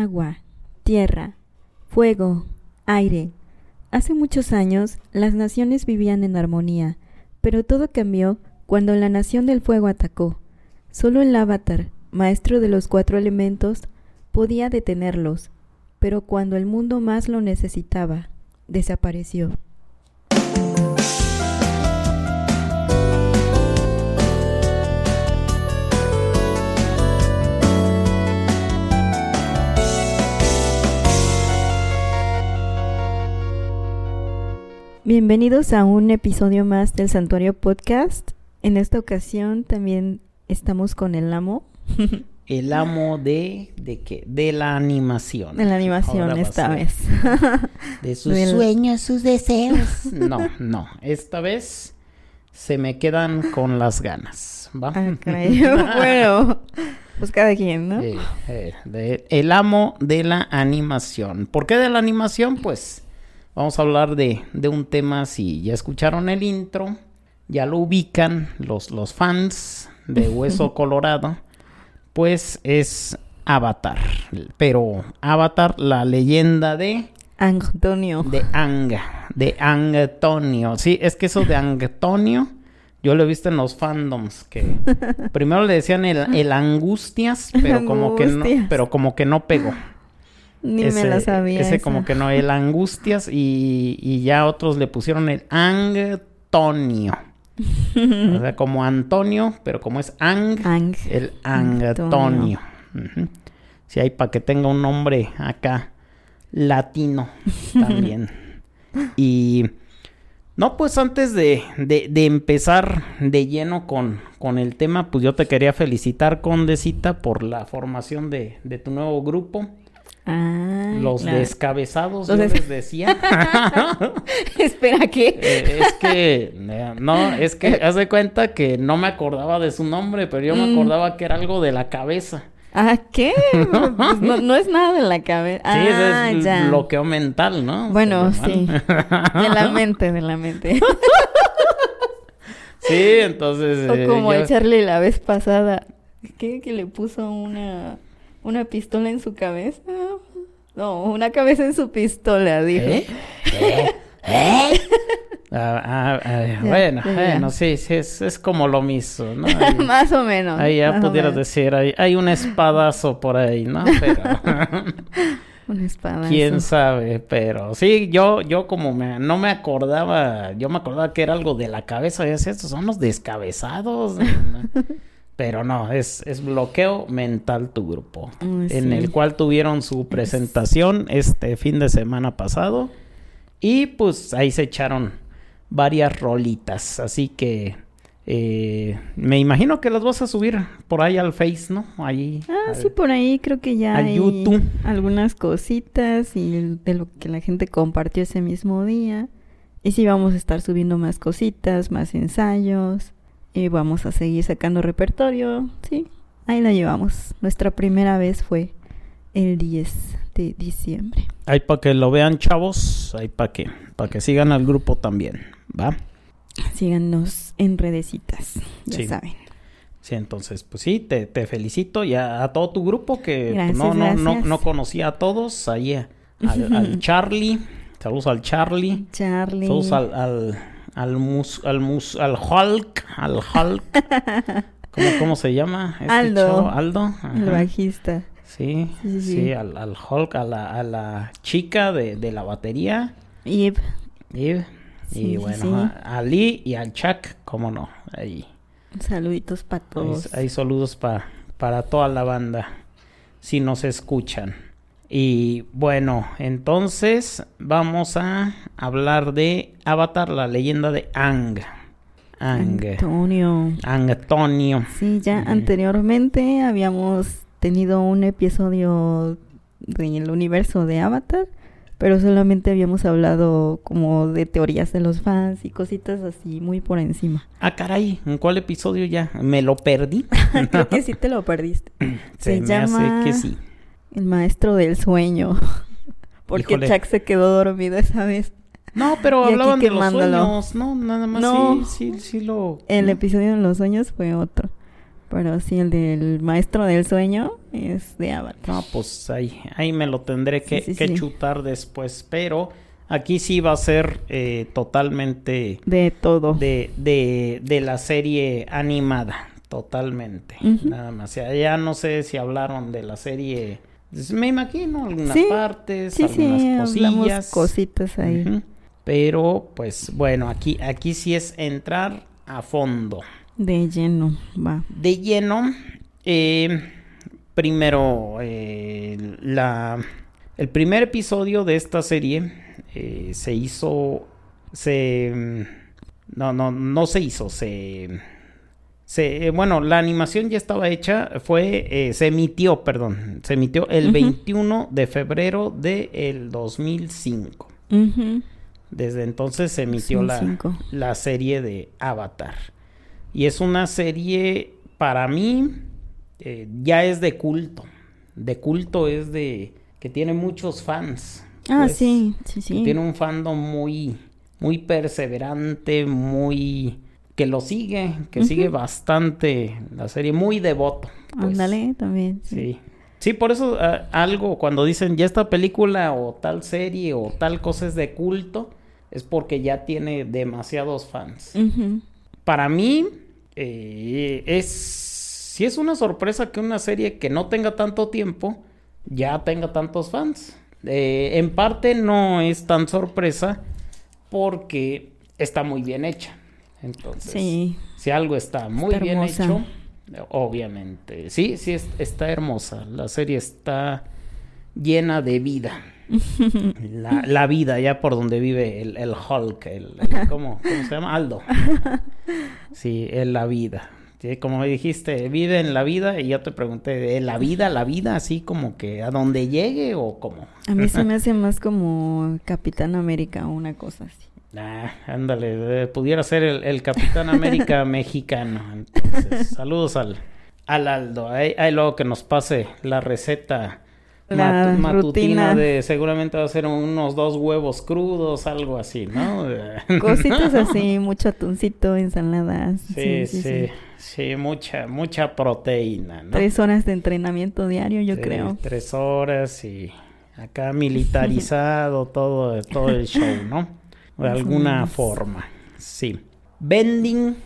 agua, tierra, fuego, aire. Hace muchos años las naciones vivían en armonía, pero todo cambió cuando la nación del fuego atacó. Solo el avatar, maestro de los cuatro elementos, podía detenerlos, pero cuando el mundo más lo necesitaba, desapareció. Bienvenidos a un episodio más del Santuario Podcast. En esta ocasión también estamos con el amo. El amo de de qué? De la animación. De la animación Ahora esta vez. De sus sueños, sus deseos. No, no. Esta vez se me quedan con las ganas. ¿Va? Ah, caray. bueno, pues cada quien, ¿no? Eh, eh, de- el amo de la animación. ¿Por qué de la animación? Pues vamos a hablar de, de un tema, si ya escucharon el intro, ya lo ubican los, los fans de Hueso Colorado, pues es Avatar. Pero Avatar, la leyenda de... Antonio. De Ang, de Antonio. Sí, es que eso de Antonio, yo lo he visto en los fandoms, que primero le decían el, el Angustias, pero como que no, Angustias. pero como que no pegó. Ni me la sabía. Ese esa. como que no, el Angustias, y, y ya otros le pusieron el Antonio. o sea, como Antonio, pero como es Ang, Ang. el Antonio. Ujú. Sí, hay para que tenga un nombre acá latino también. y no, pues antes de, de- de empezar de lleno con, con el tema, pues yo te quería felicitar, Condecita, por la formación de, de tu nuevo grupo. Ah, Los claro. descabezados, Los yo des- les decía. Espera, ¿qué? Eh, es que, eh, no, es que haz de cuenta que no me acordaba de su nombre, pero yo me Mm. acordaba que era algo de la cabeza. ¿Ah, qué? Pues no, no es nada de la cabeza. Sí, Ah, es ya. bloqueo mental, ¿no? Bueno, sí. De la mente, de la mente. sí, entonces. O eh, como yo- Charlie la vez pasada. ¿Qué? Que le puso una, una pistola en su cabeza. No, una cabeza en su pistola, dijo. ¿Eh? ¿Eh? ¿Eh? Ah, ah, ah, bueno, ya, ya. bueno, sí, sí, es, es como lo mismo, ¿no? Ahí, más o menos. ahí ya pudieras decir, hay, hay un espadazo por ahí, ¿no? Pero. Una espada. Quién sabe, pero sí, yo, yo como me, no me acordaba, yo me acordaba que era algo de la cabeza, y decía, estos son los descabezados. Pero no, es, es bloqueo mental tu grupo, en el cual tuvieron su presentación este fin de semana pasado y pues ahí se echaron varias rolitas, así que eh, me imagino que las vas a subir por ahí al Face, ¿no? Ahí. Ah, al- sí, por ahí creo que ya al hay YouTube. algunas cositas y de lo que la gente compartió ese mismo día. Y sí, vamos a estar subiendo más cositas, más ensayos. Y vamos a seguir sacando repertorio. Sí, ahí la llevamos. Nuestra primera vez fue el 10 de diciembre. Ahí para que lo vean, chavos. Ahí para que, para que sigan al grupo también. ¿Va? Síganos en redecitas, ya Sí. saben. Sí, entonces, pues sí, te, te felicito y a, a todo tu grupo que pues, Gracias, no, no, no, no conocía a todos. Ahí a- al, al Charlie. Saludos al Charlie. Charlie. Saludos al, al, al, mus, al, mus, al Hulk. Al Hulk. ¿Cómo, cómo se llama? este Aldo. chavo? Aldo. El ajá. bajista. Sí, Sí, sí, sí. al, al Hulk, a la, a la chica de, de la batería. Yep. Y, Sí, y sí, bueno, a, a Lee y al Chuck, cómo no, ahí. Saluditos para todos. ahí saludos pa- para toda la banda, si nos escuchan. Y bueno, entonces vamos a hablar de Avatar, la leyenda de Ang. Ang. Antonio. Antonio. Sí, ya anteriormente habíamos tenido un episodio del universo de Avatar, pero solamente habíamos hablado como de teorías de los fans y cositas así muy por encima. Ah, caray, ¿en cuál episodio ya? ¿Me lo perdí? Creo que sí te lo perdiste. Se, Se me llama- hace que sí. El maestro del sueño. Porque Híjole. Chuck se quedó dormido esa vez. No, pero Y hablaban de los sueños, no, nada más No. sí, sí, sí lo... El ¿no? episodio de los sueños fue otro. Pero sí, el del maestro del sueño es de Avatar. No, pues ahí, ahí me lo tendré que, Sí, sí, que sí. chutar después. Pero aquí sí va a ser eh, totalmente De todo. de, de, de la serie animada. Totalmente. Nada más. Ya, ya no sé si hablaron de la serie. Me imagino algunas Sí, partes, Sí, sí, algunas hablamos cosillas. cositas ahí. Pero, pues bueno, aquí, aquí sí es entrar a fondo. De lleno, va. De lleno, eh, primero, eh, la, el primer episodio de esta serie eh, se hizo, se, mm, no, no, no se hizo, se, se, eh, bueno, la animación ya estaba hecha, fue, eh, se emitió, perdón, se emitió el Ujú. 21 de febrero del 2005. Ujú. Desde entonces se emitió la, 2005. la serie de Avatar. Y es una serie, para mí, eh, ya es de culto. De culto es de que tiene muchos fans. Ah, pues, sí, sí, sí. Tiene un fandom muy, muy perseverante, muy... que lo sigue, que sigue bastante la serie, muy devoto. pues. Ándale, también. Sí. Sí, por eso ah, algo cuando dicen ya esta película o tal serie o tal cosa es de culto, es porque ya tiene demasiados fans. Para mí, eh, es. Sí, es una sorpresa que una serie que no tenga tanto tiempo ya tenga tantos fans. Eh, en parte no es tan sorpresa porque está muy bien hecha. Entonces, Sí. si algo está muy Está bien hermosa. hecho, obviamente. Sí, sí, es- está hermosa. La serie está llena de vida. La, la vida, ya por donde vive el, el Hulk, el, el- ¿cómo, cómo se llama? Aldo. Sí, en la vida. Sí, como me dijiste, vive en la vida y yo te pregunté, ¿en la vida, la vida, así como que a donde llegue o cómo? A mí se me hace más como Capitán América o una cosa así. Ah, ándale, eh, pudiera ser el, el Capitán América mexicano. Entonces, saludos al, al Aldo. Ahí, ahí luego que nos pase la receta La matu- matutina rutina. de seguramente va a ser unos dos huevos crudos, algo así, ¿no? Cositas así, mucho atuncito, ensaladas. Sí, sí, sí, mucha, mucha proteína, ¿no? Tres horas de entrenamiento diario, yo Sí, creo. Tres horas y acá militarizado todo, todo el show, ¿no? De alguna forma, sí. Vending,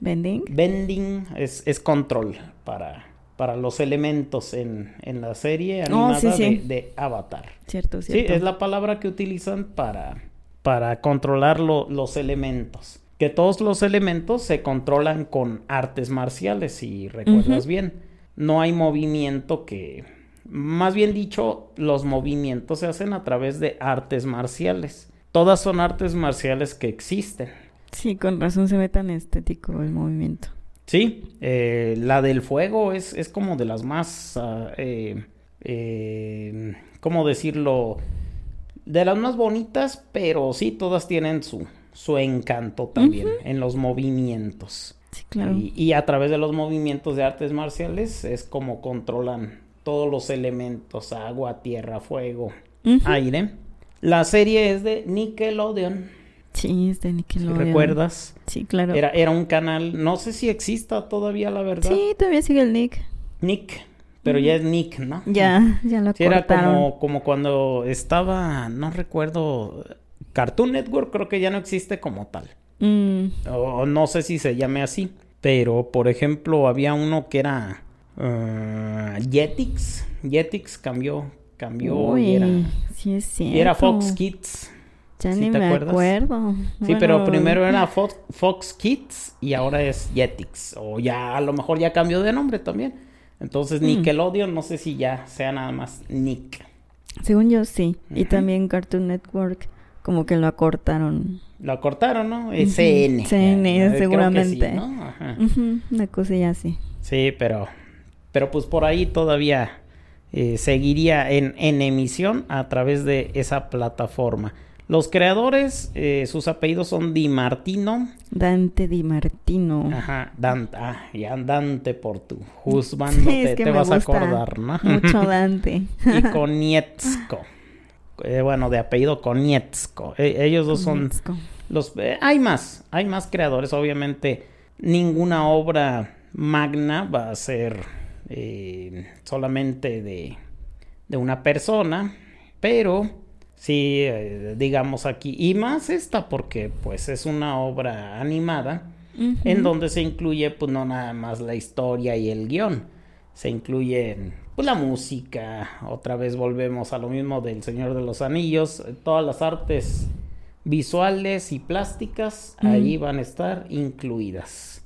¿Vending? vending es, es control para, para los elementos en, en la serie Oh, animada sí, sí. De, de Avatar. Cierto, Sí, cierto. es la palabra que utilizan para, para controlar lo- los elementos. Que todos los elementos se controlan con artes marciales, si recuerdas bien. No hay movimiento que... Más bien dicho, los movimientos se hacen a través de artes marciales. Todas son artes marciales que existen. Sí, con razón se ve tan estético el movimiento. Sí, eh, la del fuego es, es como de las más, eh, eh, ¿cómo decirlo? De las más bonitas, pero sí, todas tienen su, su encanto también en los movimientos. Sí, claro. Y, y a través de los movimientos de artes marciales es como controlan todos los elementos, agua, tierra, fuego, aire. La serie es de Nickelodeon, Sí, es de Nickelodeon. recuerdas. Sí, claro. Era, era un canal, no sé si exista todavía, la verdad. Sí, todavía sigue el Nick. Nick, pero ya es Nick, ¿no? Ya, ya lo Sí, era cortaron. como, como cuando estaba, no recuerdo, Cartoon Network creo que ya no existe como tal. Mm, O no sé si se llame así. Pero, por ejemplo, había uno que era ah, Jetix. Jetix cambió, cambió uy, y era, sí es cierto. y era Fox Kids. Ya ¿sí ni te me acuerdas? acuerdo. Sí, pero primero era Fox, Fox Kids y ahora es Jetix. O ya, a lo mejor ya cambió de nombre también. Entonces, Mm. Nickelodeon, no sé si ya sea nada más Nick. Según yo sí. Y también Cartoon Network como que lo acortaron. Lo cortaron, ¿no? Es Ujú, CN. CN, Ya, creo que seguramente. sí, ¿no? Ajá. Ujú, una cosilla así. Sí, pero, pero pues por ahí todavía eh, seguiría en, en emisión a través de esa plataforma. Los creadores, eh, sus apellidos son Di Martino. Dante Di Martino. Ajá, Dante, ah, ya Dante por tu juzgando Sí, es te, que te vas a acordar, ¿no? Mucho Dante. y Konietzko. Eh, bueno, de apellido Konietzko. E- ellos dos son los... hay más, hay más creadores, obviamente. Ninguna obra magna va a ser eh, solamente de, de, una persona, pero sí, eh, digamos aquí, y más esta porque pues es una obra animada en donde se incluye pues no nada más la historia y el guion, se incluye pues, la música, otra vez volvemos a lo mismo del Señor de los Anillos, todas las artes visuales y plásticas ahí van a estar incluidas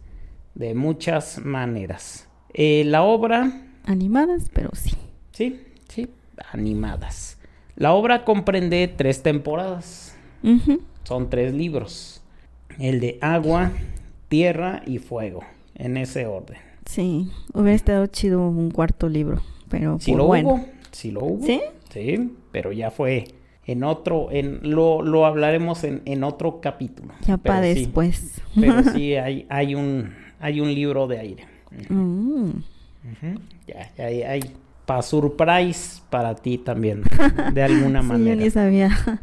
de muchas maneras. Eh, la obra... Animadas, pero sí. Sí, sí, animadas. La obra comprende tres temporadas. Son tres libros. El de agua, tierra y fuego, en ese orden. Sí, hubiera estado chido un cuarto libro, pero sí lo hubo, sí lo hubo. ¿Sí? Sí, pero ya fue en otro, en lo, lo hablaremos en, en otro capítulo. Ya para después. pero sí hay, hay un hay un libro de aire. Mm. Ya, ya hay para surprise para ti también, de alguna manera. Sí, ni sabía.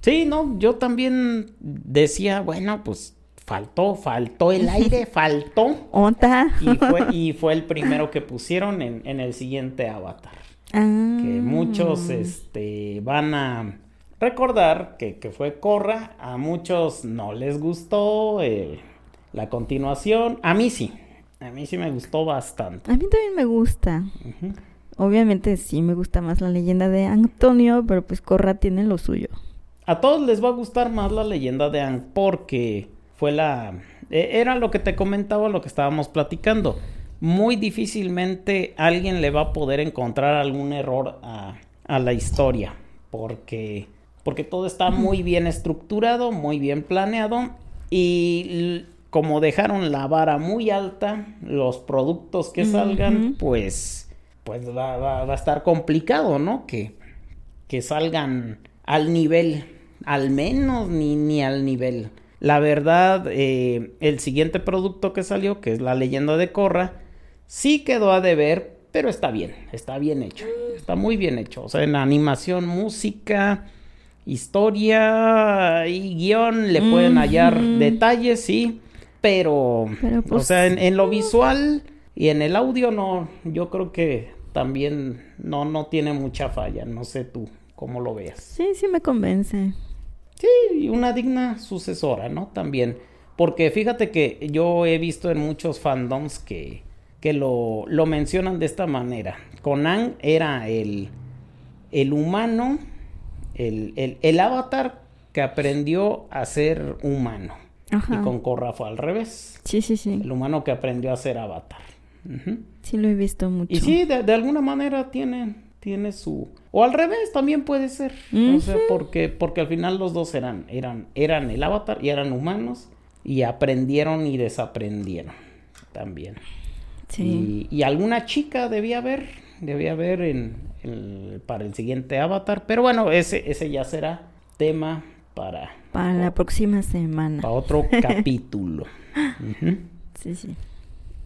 Sí, no, yo también decía, bueno, pues faltó, faltó el aire, faltó. ¿Ota? Y fue, y fue el primero que pusieron en, en el siguiente avatar. Que ah. muchos este, van a recordar que, que, fue Corra, a muchos no les gustó eh, la continuación, a mí sí, a mí sí me gustó bastante. A mí también me gusta. Obviamente sí me gusta más la leyenda de Antonio, pero pues Corra tiene lo suyo. A todos les va a gustar más la leyenda de Ang porque fue la... E, era lo que te comentaba, lo que estábamos platicando muy difícilmente alguien le va a poder encontrar algún error a, la historia, porque, porque todo está muy bien estructurado, muy bien planeado y como dejaron la vara muy alta, los productos que salgan, pues, pues va, a estar complicado, ¿no? Que, que salgan al nivel, al menos ni, ni al nivel. La verdad, eh, el siguiente producto que salió, que es la leyenda de Corra, Sí quedó a deber, pero está bien, está bien hecho, está muy bien hecho. O sea, en animación, música, historia y guion le pueden hallar detalles, sí, pero, o pues, sea, en, lo visual y en el audio no, yo creo que también no, no tiene mucha falla, no sé tú cómo lo veas. Sí, sí me convence. Sí, una digna sucesora, ¿no? También, porque fíjate que yo he visto en muchos fandoms que que lo, lo mencionan de esta manera. Conan era el, el humano, el, el, el, avatar que aprendió a ser humano. Y con Korra fue al revés. Sí, sí, sí. El humano que aprendió a ser avatar. Sí, lo he visto mucho. Y sí, de, alguna manera tiene, tiene su... O al revés también puede ser. O sea, porque, porque al final los dos eran, eran, eran el avatar y eran humanos y aprendieron y desaprendieron también. Y, alguna chica debía haber, debía haber en, para el siguiente avatar. Pero bueno, ese, ese ya será tema para... Para la próxima semana. Para otro capítulo. Sí, sí.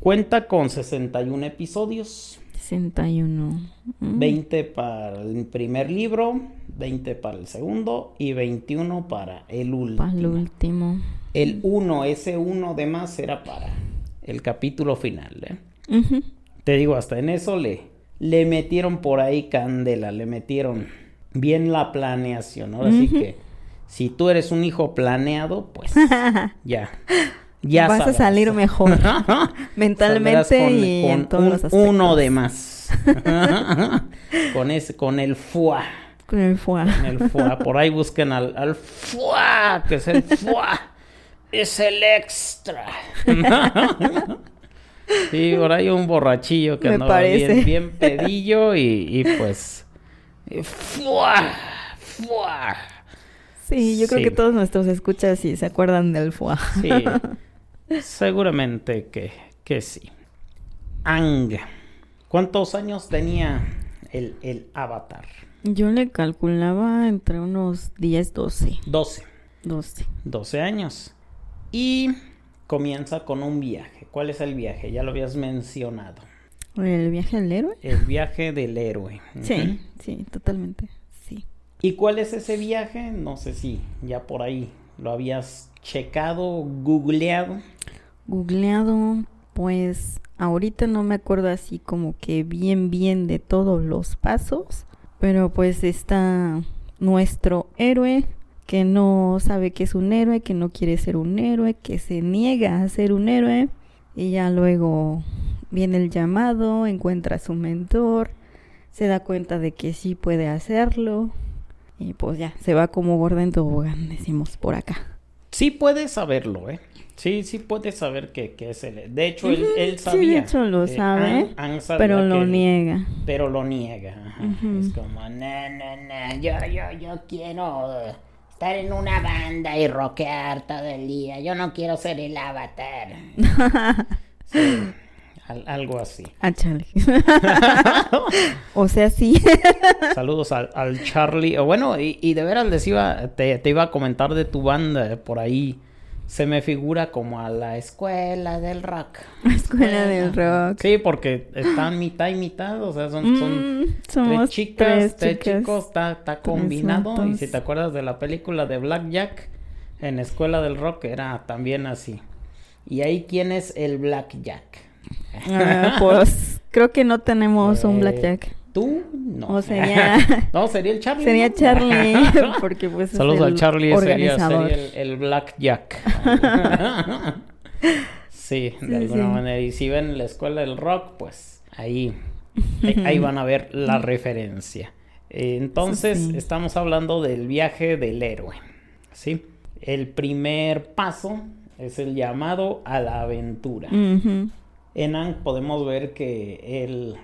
Cuenta con 61 episodios. 61. 20 mm. para el primer libro, 20 para el segundo y 21 para el último. Para el último. El 1, ese 1 de más era para el capítulo final. ¿eh? Te digo, hasta en eso le, le metieron por ahí candela, le metieron bien la planeación, ¿no? Así que si tú eres un hijo planeado, pues ya. Ya vas a salir mejor mentalmente y en todos los aspectos. Uno de más. con ese, con el fuá. Con el fuá. Con el fuá. Por ahí busquen al, al fuá, que es el fuá. es el extra. Sí, por ahí un borrachillo que andaba bien, bien pedillo y, pues. ¡Fua! ¡Fua! Sí, yo creo que todos nuestros escuchas y se acuerdan del FUA. Sí, seguramente que, que sí. Ang. ¿Cuántos años tenía el, el avatar? Yo le calculaba entre unos 10, 12. 12. 12. 12 años. Y comienza con un viaje. ¿Cuál es el viaje? Ya lo habías mencionado. ¿El viaje del héroe? El viaje del héroe. Sí, sí, totalmente. ¿Y cuál es ese viaje? No sé si ya por ahí lo habías checado, googleado. Googleado, Pues ahorita no me acuerdo así como que bien bien de todos los pasos, pero pues está nuestro héroe que no sabe que es un héroe, que no quiere ser un héroe, que se niega a ser un héroe y ya luego viene el llamado, encuentra a su mentor, se da cuenta de que sí puede hacerlo y pues ya, se va como gorda en tobogán, decimos por acá. Sí puede saberlo, ¿eh? Sí, sí puede saber que, que es él. De hecho, él, él sabía. Sí, de hecho lo eh, sabe, pero lo niega. Pero lo niega. ajá. Es como, no, no, no, yo, yo, yo quiero estar en una banda y rockear todo el día. Yo no quiero ser el avatar. Sí, al- algo así. Ah, chale. o sea, sí. Saludos al, al Charlie. O bueno, y, y de veras les iba, te, te iba a comentar de tu banda. Por ahí se me figura como a la escuela del rock. Escuela del rock. Sí, porque están mitad y mitad. O sea, son, son Mm, somos tres chicas, tres tres, chicas. chicos, está, está combinado. Y si te acuerdas de la película de Blackjack, en Escuela del Rock era también así. Y ahí, ¿quién es el Blackjack? Ah, pues creo que no tenemos un Eh, blackjack. ¿Tú? No. O sería- no, sería el Charlie. Sería. Charlie, porque pues Saludos es el al Charlie, sería, organizador. sería el, el Blackjack. sí, de Sí, alguna sí. manera. Y si ven la escuela del rock, pues ahí, ahí, ahí van a ver la referencia. Entonces, Sí. estamos hablando del viaje del héroe. ¿Sí? El primer paso es el llamado a la aventura. En Aang podemos ver que él,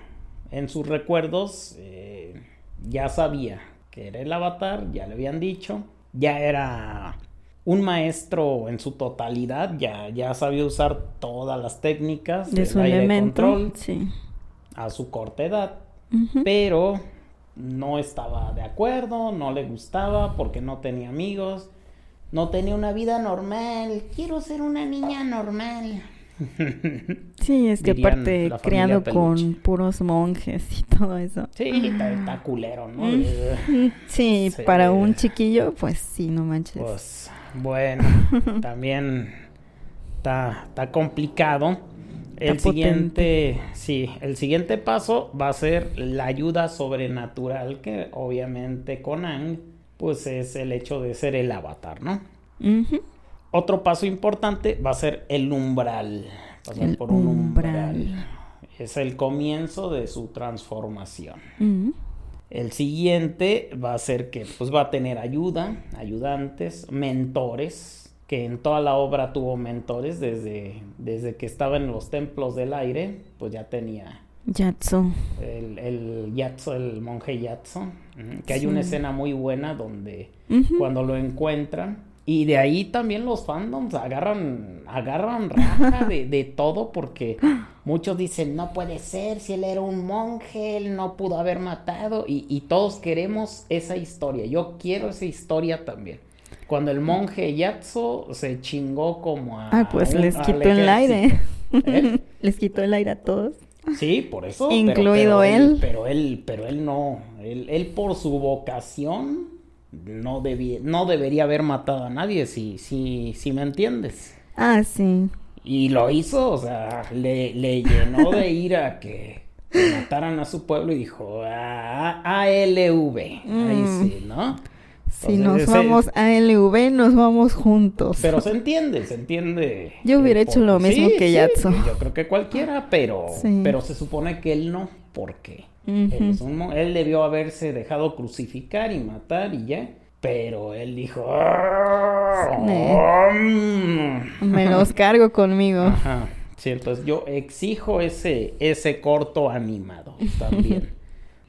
en sus recuerdos, eh, ya sabía que era el avatar, ya le habían dicho, ya era un maestro en su totalidad, ya, ya sabía usar todas las técnicas De su elemento. control Sí. a su corta edad, pero no estaba de acuerdo, no le gustaba porque no tenía amigos, no tenía una vida normal, quiero ser una niña normal. Sí, es que aparte criado con puros monjes y todo eso. Sí, está, está culero, ¿no? Mm. Sí, Sí. para un chiquillo, pues sí, no manches. Pues bueno, también está, está complicado. El Está siguiente, sí, el siguiente paso va a ser la ayuda sobrenatural que obviamente con Aang, pues es el hecho de ser el avatar, ¿no? Otro paso importante va a ser el umbral. Pasar El por un umbral. umbral. Es el comienzo de su transformación. El siguiente va a ser que pues va a tener ayuda, ayudantes, mentores, que en toda la obra tuvo mentores desde, desde que estaba en los templos del aire, pues ya tenía Yatso. el, el Yatso, el monje Yatso, que hay Sí. una escena muy buena donde cuando lo encuentran. Y de ahí también los fandoms agarran, agarran raja de, de todo porque muchos dicen, no puede ser, si él era un monje, él no pudo haber matado. Y, y todos queremos esa historia. Yo quiero esa historia también. Cuando el monje Yatso se chingó como a... Ah, pues un- les quitó el aire. ¿Eh? les quitó el aire a todos. Sí, por eso. pero- Incluido pero él. Pero él, pero él no. Él, él por su vocación no, debía, no debería haber matado a nadie, si, si, si me entiendes. Ah, sí. Y lo hizo, o sea, le, le llenó de ira que, mataran a su pueblo y dijo, "Ah, ALV. Ahí Mm. sí, ¿no? Si nos vamos a LV, nos vamos juntos. Pero se entiende, se entiende. Yo hubiera hecho lo mismo que Yatso. Yo creo que cualquiera, pero, Sí. pero se supone que él no. ¿Por él, debió haberse dejado crucificar y matar y ya. Pero él dijo. Me los cargo conmigo. Ajá. Sí, entonces yo exijo ese, ese corto animado también.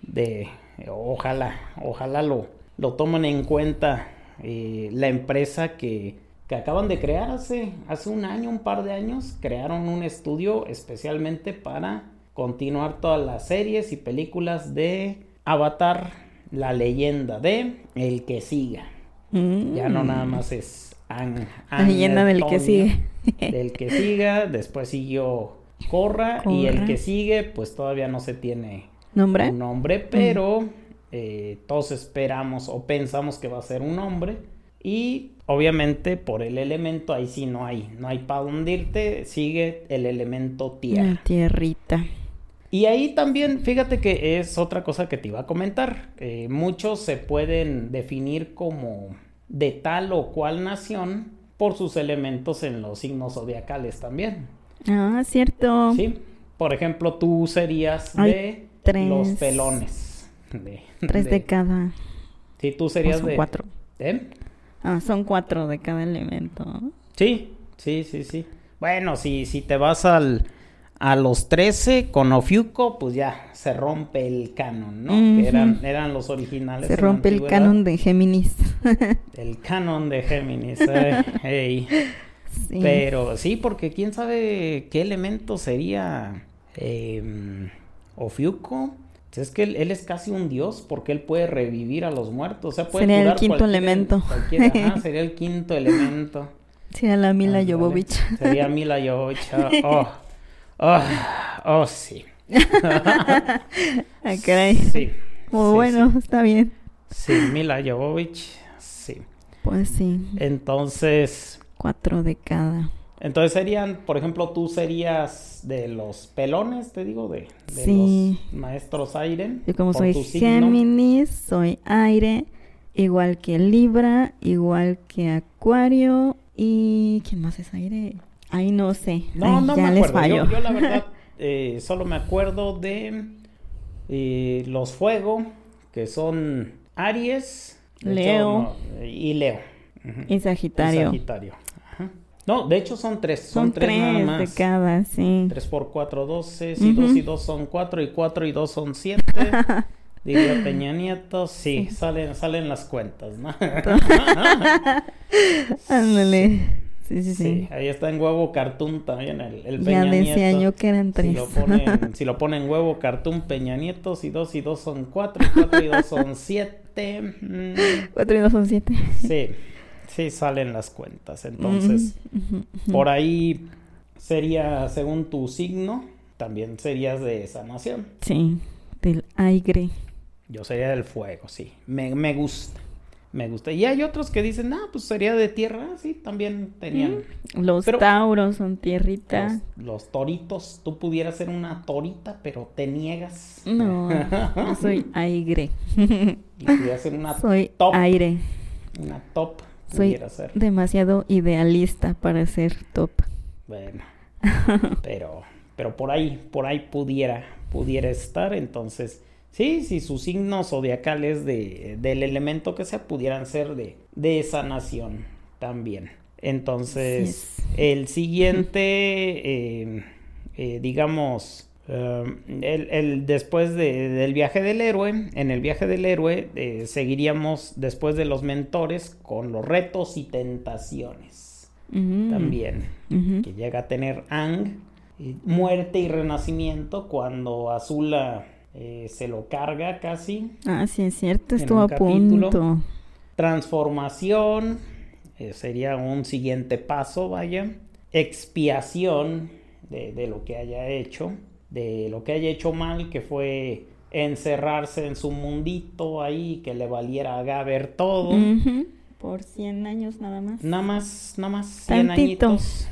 De ojalá, ojalá lo, lo tomen en cuenta eh, la empresa que, que acaban de crear hace, hace un año, un par de años, crearon un estudio especialmente para continuar todas las series y películas de Avatar, la leyenda de El que siga. Mm. Ya no nada más es Ang, La leyenda del que sigue. del que siga, después siguió Corra, y el que sigue, pues todavía no se tiene ¿Nombre? un nombre, pero eh, todos esperamos o pensamos que va a ser un hombre. Y obviamente por el elemento ahí sí no hay, no hay para hundirte, sigue el elemento tierra. La tierrita. Y ahí también, fíjate que es otra cosa que te iba a comentar. Eh, muchos se pueden definir como de tal o cual nación por sus elementos en los signos zodiacales también. Ah, cierto. Sí. Por ejemplo, tú serías de los pelones. tres de, cada. Sí, tú serías son de. Cuatro. ¿Eh? Ah, son cuatro de cada elemento. Sí, sí, sí, sí. Bueno, si, si te vas al a los 13 con Ofiuco, pues ya se rompe el canon, ¿no? Que eran, eran los originales. Se rompe el canon de Géminis. el canon de Géminis. Eh, Pero sí, porque quién sabe qué elemento sería eh, Ofiuco. Es que él, es casi un dios porque él puede revivir a los muertos. O sea, puede sería el quinto elemento. sería el quinto elemento. Sería la Mila Jovovich. Sería Mila Jovovich. Oh. Oh, oh sí. ah, caray. Sí. Muy bueno, está bien. Sí, Mila Jovovich, sí. Pues sí. Entonces. Cuatro de cada. Entonces serían, por ejemplo, tú serías de los pelones, te digo, de, los maestros aire. Yo como soy Géminis, soy aire, igual que Libra, igual que Acuario y... ¿Quién más es aire? Ay, no sé. No, no me acuerdo. Yo, la verdad eh, solo me acuerdo de eh, los fuego, que son Aries, Leo y Leo. Y Sagitario. Sagitario. No, de hecho son tres. Son, tres, nada más. de cada, sí. Tres por cuatro, doce. Si dos y dos son cuatro, y cuatro y dos son siete. Diría Peña Nieto, sí, Salen, salen las cuentas, ¿no? Ándale. Sí, sí, sí, Ahí está en huevo cartoon también el, el Peña ya decía yo que eran tres. Si lo, ponen, si lo ponen huevo cartoon Peña Nieto, si dos y dos son cuatro, cuatro y dos son siete. Mm. Cuatro y dos son siete. Sí, sí salen las cuentas. Entonces, por ahí sería, según tu signo, también serías de sanación. Sí, del aire. Yo sería del fuego, sí. Me, me gusta me gusta. Y hay otros que dicen, ah, pues sería de tierra, sí, también tenían. Mm, los tauros son tierrita. Los, toritos, tú pudieras ser una torita, pero te niegas. No, soy aire. y pudieras ser una soy aire. Una top. Soy ser. demasiado idealista para ser top. Bueno, pero, pero por ahí, por ahí pudiera, pudiera estar, entonces Sí, si sus signos zodiacales de, del elemento que sea pudieran ser de, de esa nación también. Entonces, el siguiente, em, eh, digamos, em, el, después del viaje del héroe, en el viaje del héroe eh, seguiríamos después de los mentores con los retos y tentaciones. También, que llega a tener Ang, muerte y renacimiento cuando Azula eh, se lo carga casi. Ah, sí, es cierto, estuvo a punto. Transformación eh, sería un siguiente paso, vaya. Expiación de, lo que haya hecho, de lo que haya hecho mal, que fue encerrarse en su mundito ahí, que le valiera a Gaber todo. Por 100 años nada más. Nada más, nada más 100 añitos.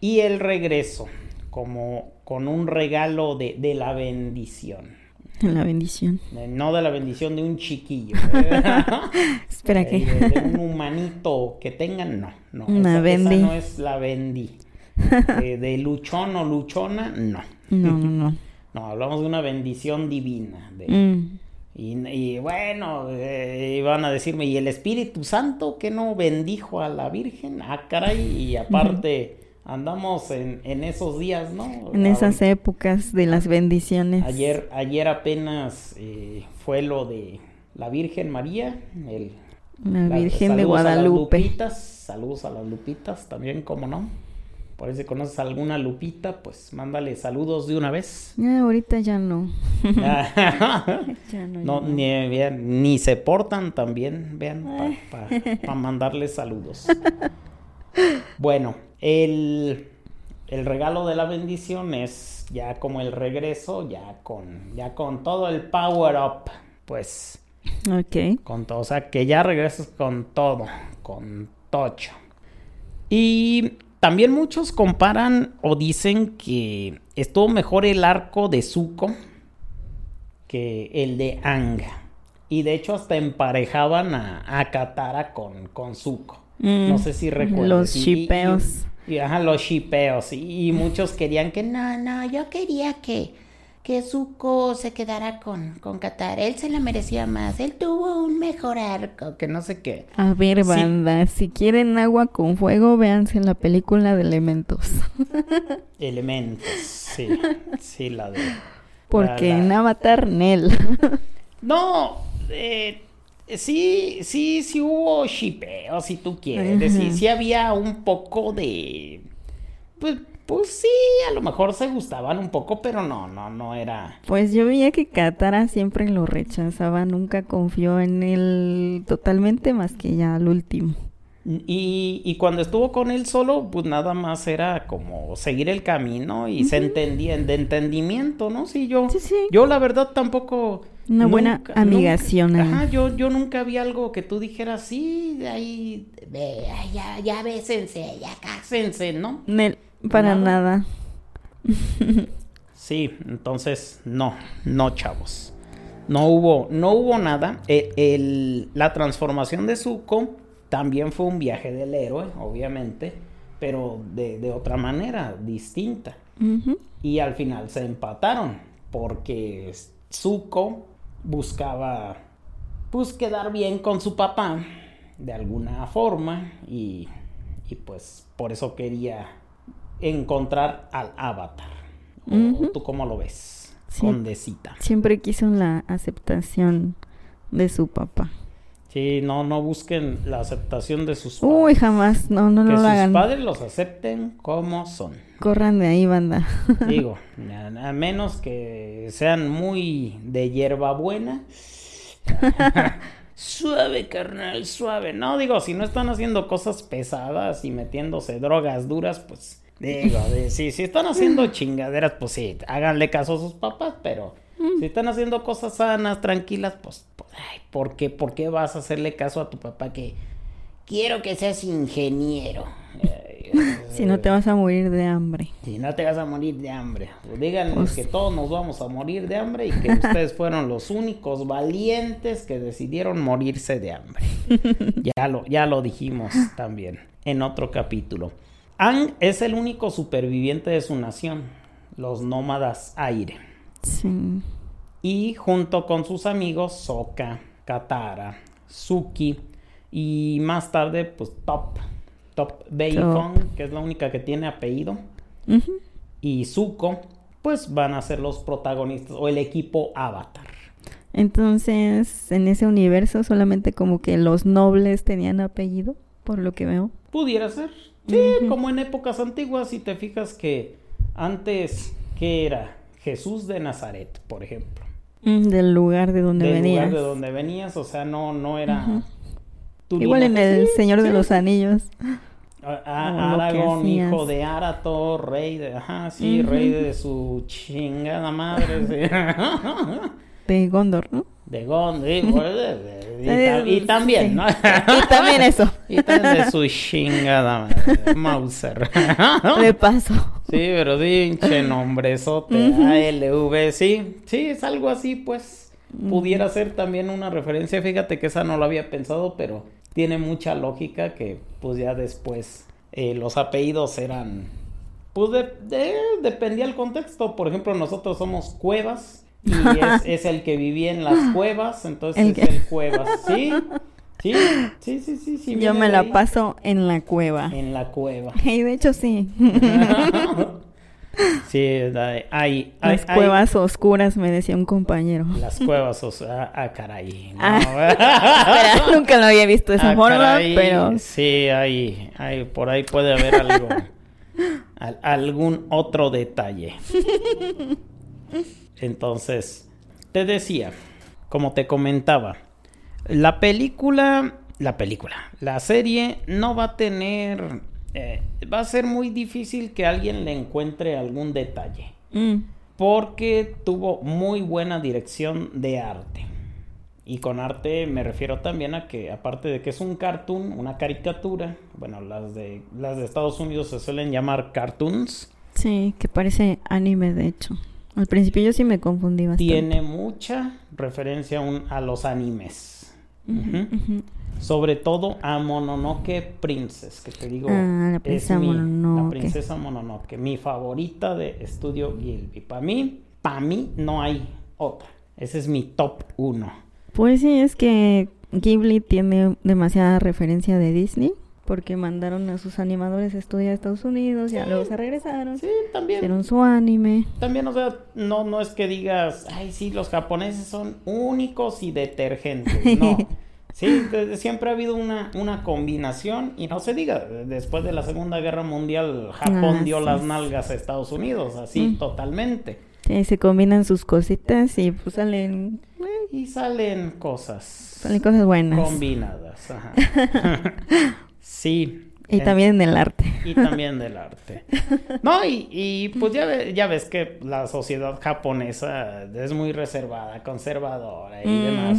Y el regreso, como con un regalo de, de la bendición. La bendición. no de la bendición de un chiquillo. Espera que. De, un humanito que tengan, no. no Una esa, no es la bendi. de luchón o luchona, no. No, no, no. no, hablamos de una bendición divina. Mm. y, bueno, eh, iban a decirme, ¿y el Espíritu Santo que no bendijo a la Virgen? Ah, caray, y aparte andamos en, en, esos días, ¿no? En esas épocas de las bendiciones. Ayer, ayer apenas eh, fue lo de la Virgen María, el, la Virgen de Guadalupe. A las lupitas, saludos a las lupitas también, como no. Por ahí si conoces alguna lupita, pues mándale saludos de una vez. ahorita ya no. ya no, Ni, ni, se portan también, vean, para mandarle saludos. bueno, el, regalo de la bendición es ya como el regreso, ya con, ya con todo el power up, pues. Ok. Con todo, o sea, que ya regresas con todo, con Tocho. Y también muchos comparan o dicen que estuvo mejor el arco de Zuko que el de Anga. Y de hecho hasta emparejaban a, Katara con, con Zuko. No mm, sé si recuerdas. Los shipeos. Y, ajá, los shipeos. Y, y, muchos querían que no, no, yo quería que que Zuko se quedara con, con Qatar. Él se la merecía más. Él tuvo un mejor arco, que no sé qué. A ver, banda, si quieren agua con fuego, véanse la película de Elementos. Elementos, sí. Sí, la de. Porque en Avatar, Nel. no, eh, sí, sí, sí hubo shipeo, si tú quieres. decir, sí había un poco de. Pues pues sí, a lo mejor se gustaban un poco, pero no, no, no era. Pues yo veía que Katara siempre lo rechazaba, nunca confió en él totalmente más que ya al último. Y, y cuando estuvo con él solo, pues nada más era como seguir el camino y se entendían de entendimiento, ¿no? Sí, yo, sí, sí. yo la verdad tampoco. Una buena amigación. ajá, yo, yo nunca vi algo que tú dijeras, sí, de ahí, ya, ya bésense, ya cásense, ¿no? Para nada. sí, entonces no, no, chavos. No hubo, no hubo nada. E, la transformación de Zuko también fue un viaje del héroe, obviamente, pero de, otra manera, distinta. Y al final se empataron, porque Zuko buscaba, pues, quedar bien con su papá, de alguna forma, y, y pues por eso quería encontrar al avatar. ¿Tú cómo lo ves? Condecita. Siempre quiso la aceptación de su papá. Sí, no, no busquen la aceptación de sus padres. Uy, jamás, no, no, no lo hagan. Que sus padres los acepten como son. Corran de ahí, banda. Digo, a, menos que sean muy de hierba buena. suave, carnal, suave. No, digo, si no están haciendo cosas pesadas y metiéndose drogas duras, pues Digo, si, si están haciendo chingaderas, pues sí, háganle caso a sus papás, pero mm. si están haciendo cosas sanas, tranquilas, pues, pues ay, ¿por qué, ¿por qué vas a hacerle caso a tu papá que quiero que seas ingeniero? si no te vas a morir de hambre. Si no te vas a morir de hambre. Pues díganles pues que todos nos vamos a morir de hambre y que ustedes fueron los únicos valientes que decidieron morirse de hambre. ya lo, ya lo dijimos también en otro capítulo. Ang es el único superviviente de su nación, los nómadas aire. Sí. Y junto con sus amigos Soka, Katara, Suki y más tarde pues Top, Top Beifong, que es la única que tiene apellido, y Zuko, pues van a ser los protagonistas o el equipo Avatar. Entonces, en ese universo solamente como que los nobles tenían apellido, por lo que veo. Pudiera ser. Sí, como en épocas antiguas, si te fijas que antes, ¿qué era? Jesús de Nazaret, por ejemplo. Mm, del lugar de donde Del venías. lugar de donde venías, o sea, no, no era... Igual en el Señor de los Anillos. Aragón, hijo de Arato, rey de... Ajá, sí, rey de su chingada madre. de Gondor, ¿no? De Gondor, y, también, ¿no? y también eso. y también de su chingada Mauser. De paso. Sí, pero pinche nombrezote, ALV, sí, sí, es algo así, pues. Pudiera ser también una referencia, fíjate que esa no lo había pensado, pero tiene mucha lógica que pues ya después eh, los apellidos eran, pues de, dependía el contexto, por ejemplo nosotros somos Cuevas, y es, el que vivía en las cuevas, entonces es el cuevas, ¿sí? Sí, sí, sí, sí. Yo me la paso en la cueva. En la cueva. Y de hecho sí. sí, hay, Las cuevas oscuras, me decía un compañero. Las cuevas oscuras, ah, ah, caray. Ah, nunca lo había visto de esa ah, forma, pero... Sí, hay, hay, por ahí puede haber algo, algún otro detalle. Entonces, te decía, como te comentaba, la película, la película, la serie no va a tener, eh, va a ser muy difícil que alguien le encuentre algún detalle. Mm. Porque tuvo muy buena dirección de arte. Y con arte me refiero también a que, aparte de que es un cartoon, una caricatura, bueno, las de, las de Estados Unidos se suelen llamar cartoons. Sí, que parece anime, de hecho. Al principio yo sí me confundí bastante. Tiene mucha referencia un, a los animes. Sobre todo a Mononoke Princess, que te digo, ah, la princesa es mi, Mononoke. la princesa Mononoke, mi favorita de Estudio Gilby. Para mí, para mí no hay otra. Ese es mi top uno. Pues sí, es que Ghibli tiene demasiada referencia de Disney. Porque mandaron a sus animadores a estudiar a Estados Unidos, ya Sí. luego se regresaron. Sí, también. Hicieron su anime. También, o sea, no, no es que digas, ay, sí, los japoneses son únicos y detergentes. No. Sí, siempre ha habido una, una combinación y no se diga, después de la Segunda Guerra Mundial, Japón Ah, dio sí, las nalgas a Estados Unidos, así Mm. totalmente. Sí, se combinan sus cositas y pues salen, Y salen cosas salen cosas buenas. combinadas. ajá. sí. Y en- también en el arte. y también del arte. No, y, y, pues ya, ya ves que la sociedad japonesa es muy reservada, conservadora y Mm, demás.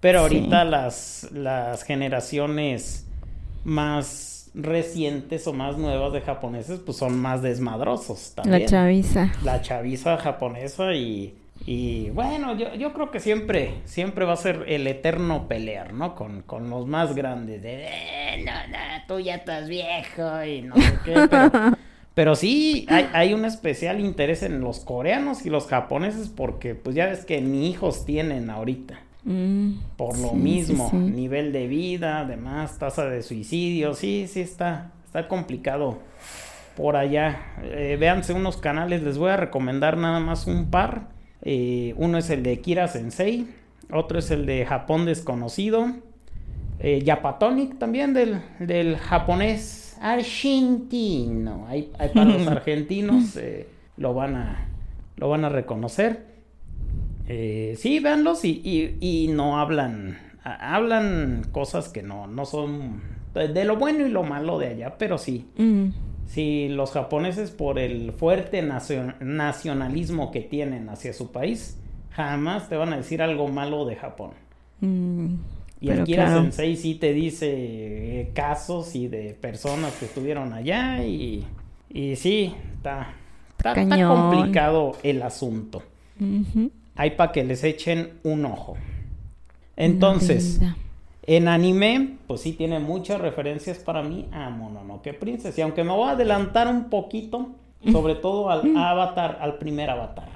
Pero sí. ahorita las, las generaciones más recientes o más nuevas de japoneses pues son más desmadrosos también. La chaviza. La chaviza japonesa y, y bueno, yo, yo creo que siempre, siempre va a ser el eterno pelear, ¿no? Con, con los más grandes de, "Eh, no, no, tú ya estás viejo y no sé qué, pero, pero sí hay, hay un especial interés en los coreanos y los japoneses porque pues ya ves que ni hijos tienen ahorita. Mm, Por lo sí, sí, mismo, sí. nivel de vida, además, tasa de suicidio, sí, sí está, está complicado por allá. Eh, véanse unos canales, les voy a recomendar nada más un par. Eh, uno es el de Kira Sensei, otro es el de Japón Desconocido, eh, Yapatonic también del, del japonés argentino. Hay, hay para los argentinos, eh, lo, van a, lo van a reconocer. Eh, sí, véanlos y, y, y no hablan, hablan cosas que no, no son de, de lo bueno y lo malo de allá, pero sí, Mm, sí, los japoneses por el fuerte nacio- nacionalismo que tienen hacia su país, jamás te van a decir algo malo de Japón. mm, Y el Kira claro. Sensei sí te dice eh, casos y de personas que estuvieron allá y, y sí, está, está, está Cañón. complicado el asunto. Hay para que les echen un ojo. Entonces, en anime, pues sí tiene muchas referencias para mí a Mononoke Princess. Y aunque me voy a adelantar un poquito, sobre todo al Avatar, al primer Avatar,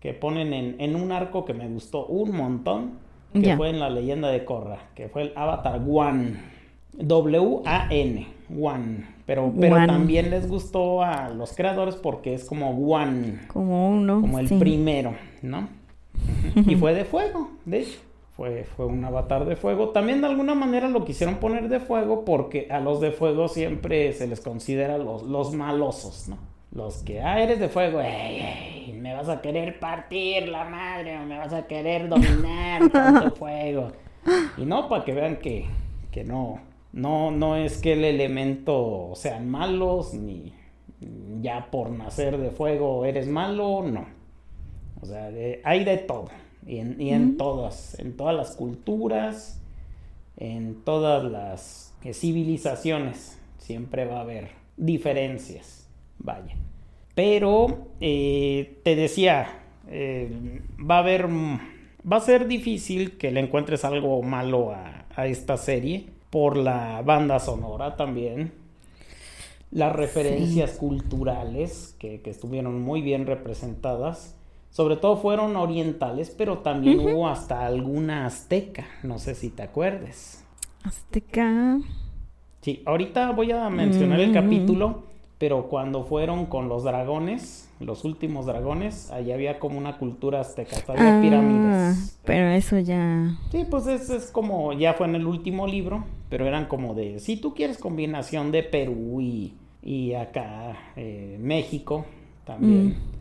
que ponen en, en un arco que me gustó un montón, que fue en la leyenda de Korra, que fue el Avatar One. W-A-N, One. Pero, pero One. también les gustó a los creadores porque es como One Como uno. como el sí. primero, ¿no? y fue de fuego, de hecho. Fue, fue un avatar de fuego. También de alguna manera lo quisieron poner de fuego porque a los de fuego siempre se les considera los, los malosos, ¿no? Los que, ah, eres de fuego, ey, ey, me vas a querer partir la madre, o me vas a querer dominar tanto fuego. Y no, para que vean que, que no, no, no es que el elemento sean malos, ni ya por nacer de fuego eres malo, no. O sea, de- hay de todo. Y en, y en todas, en todas las culturas, en todas las civilizaciones, siempre va a haber diferencias. Vaya. Pero eh, te decía, eh, va a haber, va a ser difícil que le encuentres algo malo a, a esta serie por la banda sonora también. Las referencias culturales que, que estuvieron muy bien representadas. Sobre todo fueron orientales, pero también hubo hasta alguna azteca. No sé si te acuerdes. Azteca. Sí, ahorita voy a mencionar el capítulo, pero cuando fueron con los dragones, los últimos dragones, allá había como una cultura azteca, había Ah, pirámides. pero eso ya. Sí, pues es, es como, ya fue en el último libro, pero eran como de, si tú quieres combinación de Perú y, y acá eh, México también, Mm.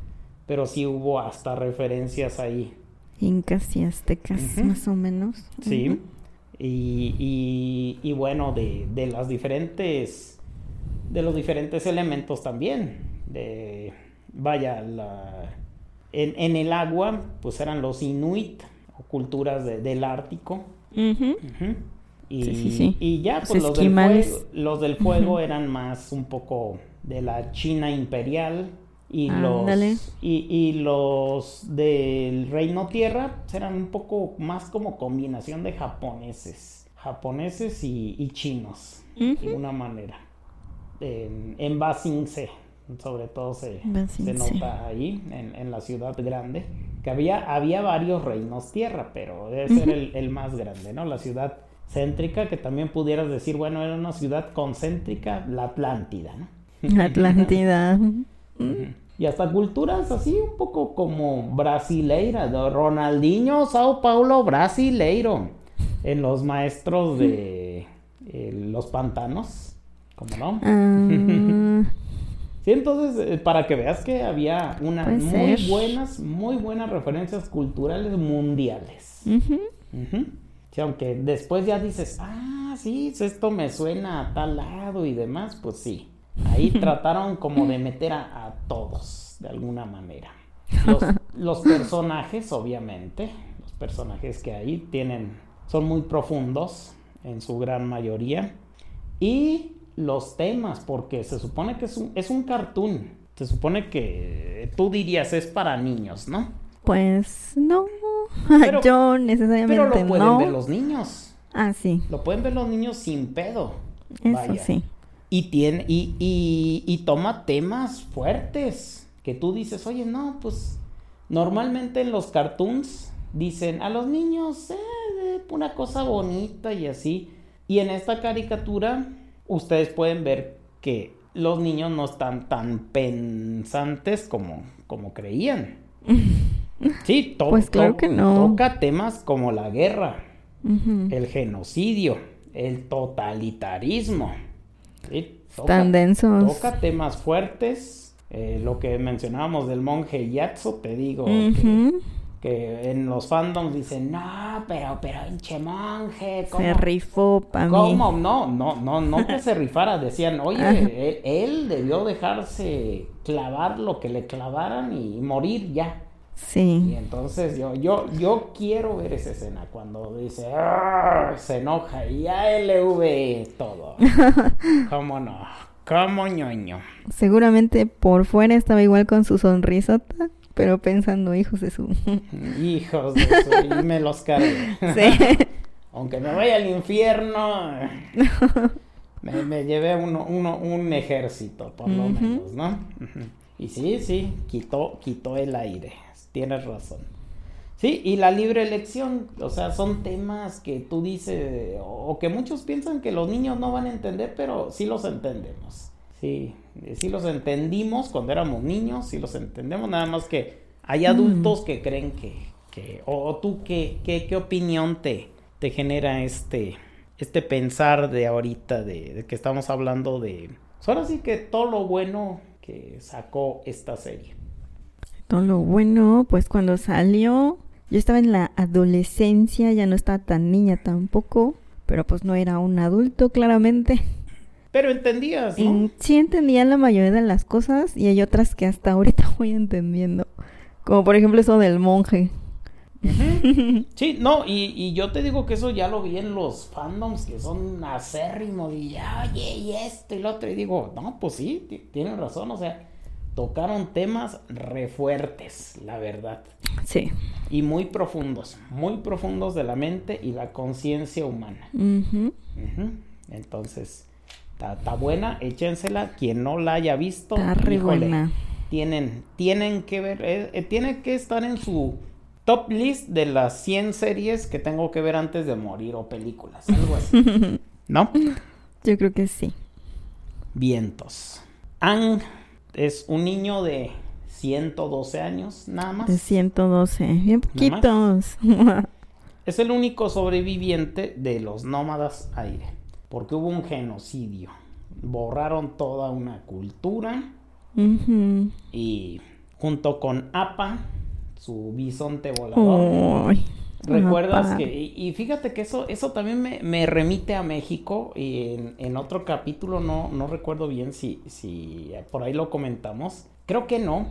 Pero sí hubo hasta referencias ahí. Incas y aztecas, más o menos. Sí. Y, y- y bueno, de, de las diferentes. De los diferentes elementos también. De. Vaya, la. En, en el agua, pues eran los Inuit culturas del Ártico. Y, sí, sí, sí. y, ya, pues los del, fuego, los del, fuego, eran más un poco de la China imperial. Y los, y, y, los del Reino Tierra eran un poco más como combinación de japoneses. Japoneses y, chinos, de alguna manera. En, en Basingse, sobre todo se, se nota ahí, en, en, la ciudad grande, que había, había varios reinos tierra, pero debe ser el, el, más grande, ¿no? La ciudad céntrica, que también pudieras decir, bueno, era una ciudad concéntrica, la Atlántida, ¿no? La Atlántida. Y hasta culturas así un poco como brasileira, de Ronaldinho, Sao Paulo, brasileiro, en los maestros de eh, los pantanos, ¿cómo no? Ah. sí, entonces, eh, para que veas que había una muy buenas, muy buenas referencias culturales mundiales. Sí, aunque después ya dices, ah, sí, esto me suena a tal lado y demás, pues sí. Ahí trataron como de meter a, todos, de alguna manera. Los, personajes, obviamente, los personajes que ahí tienen, son muy profundos en su gran mayoría. Y los temas, porque se supone que es un, es un cartoon. Se supone que tú dirías es para niños, ¿no? Pues no, yo necesariamente Pero lo pueden ver los niños. Ah, sí. Lo pueden ver los niños sin pedo. Eso sí. Y, tiene, y, y, toma temas fuertes que tú dices, oye, no, pues normalmente en los cartoons dicen a los niños, eh, una cosa bonita y así. Y en esta caricatura ustedes pueden ver que los niños no están tan pensantes como, como creían. Sí, pues claro que no. toca temas como la guerra, el genocidio, el totalitarismo Tan densos. Toca temas fuertes. Eh, lo que mencionábamos del monje Yatso, te digo. que, en los fandoms dicen, no, pero, pero, hinche monje. Se rifó para mí. ¿Cómo? No, no, no, no que se rifara. Decían, oye, él, debió dejarse clavar lo que le clavaran y morir ya. Sí. Y entonces yo, yo, yo quiero ver esa escena cuando dice, se enoja y ALV todo. ¿Cómo no? ¿Cómo ñoño? Seguramente por fuera estaba igual con su sonrisota, pero pensando, hijos de su... hijos de su... y me los cargué. Sí. Aunque me vaya al infierno, me, me llevé uno, uno, un ejército, por lo menos, ¿no? Y sí, sí, quitó, quitó el aire tienes razón. Sí, y la libre elección, o sea, son temas que tú dices, o que muchos piensan que los niños no van a entender, pero sí los entendemos. Sí, sí los entendimos cuando éramos niños, sí los entendemos, nada más que hay mm. adultos que creen que, que o, tú, ¿qué, qué, opinión te, te genera este, este pensar de ahorita, de, que estamos hablando de, pues ahora sí que todo lo bueno que sacó esta serie. Todo lo bueno, pues cuando salió, yo estaba en la adolescencia, ya no estaba tan niña tampoco, pero pues no era un adulto claramente. Pero entendías, ¿no? Sí entendía la mayoría de las cosas y hay otras que hasta ahorita voy entendiendo. Como por ejemplo eso del monje. Sí, no, y, y, yo te digo que eso ya lo vi en los fandoms que son acérrimos y ya, oye, y esto y lo otro. Y digo, no, pues sí, tienes razón, o sea, tocaron temas refuertes, la verdad. Sí. Y muy profundos, muy profundos de la mente y la conciencia humana. Entonces, está buena, échensela. Quien no la haya visto, está Tienen, tienen que ver, eh, eh, tiene que estar en su top list de las 100 series que tengo que ver antes de morir o películas, algo así. ¿No? Yo creo que sí. Vientos. Ang es un niño de 112 años, nada más. De 112, bien poquitos. es el único sobreviviente de los nómadas aire, porque hubo un genocidio. Borraron toda una cultura y junto con APA, su bisonte volador. ¿Recuerdas que, y, fíjate que eso, eso también me, remite a México y en, otro capítulo no, no recuerdo bien si, si por ahí lo comentamos. Creo que no,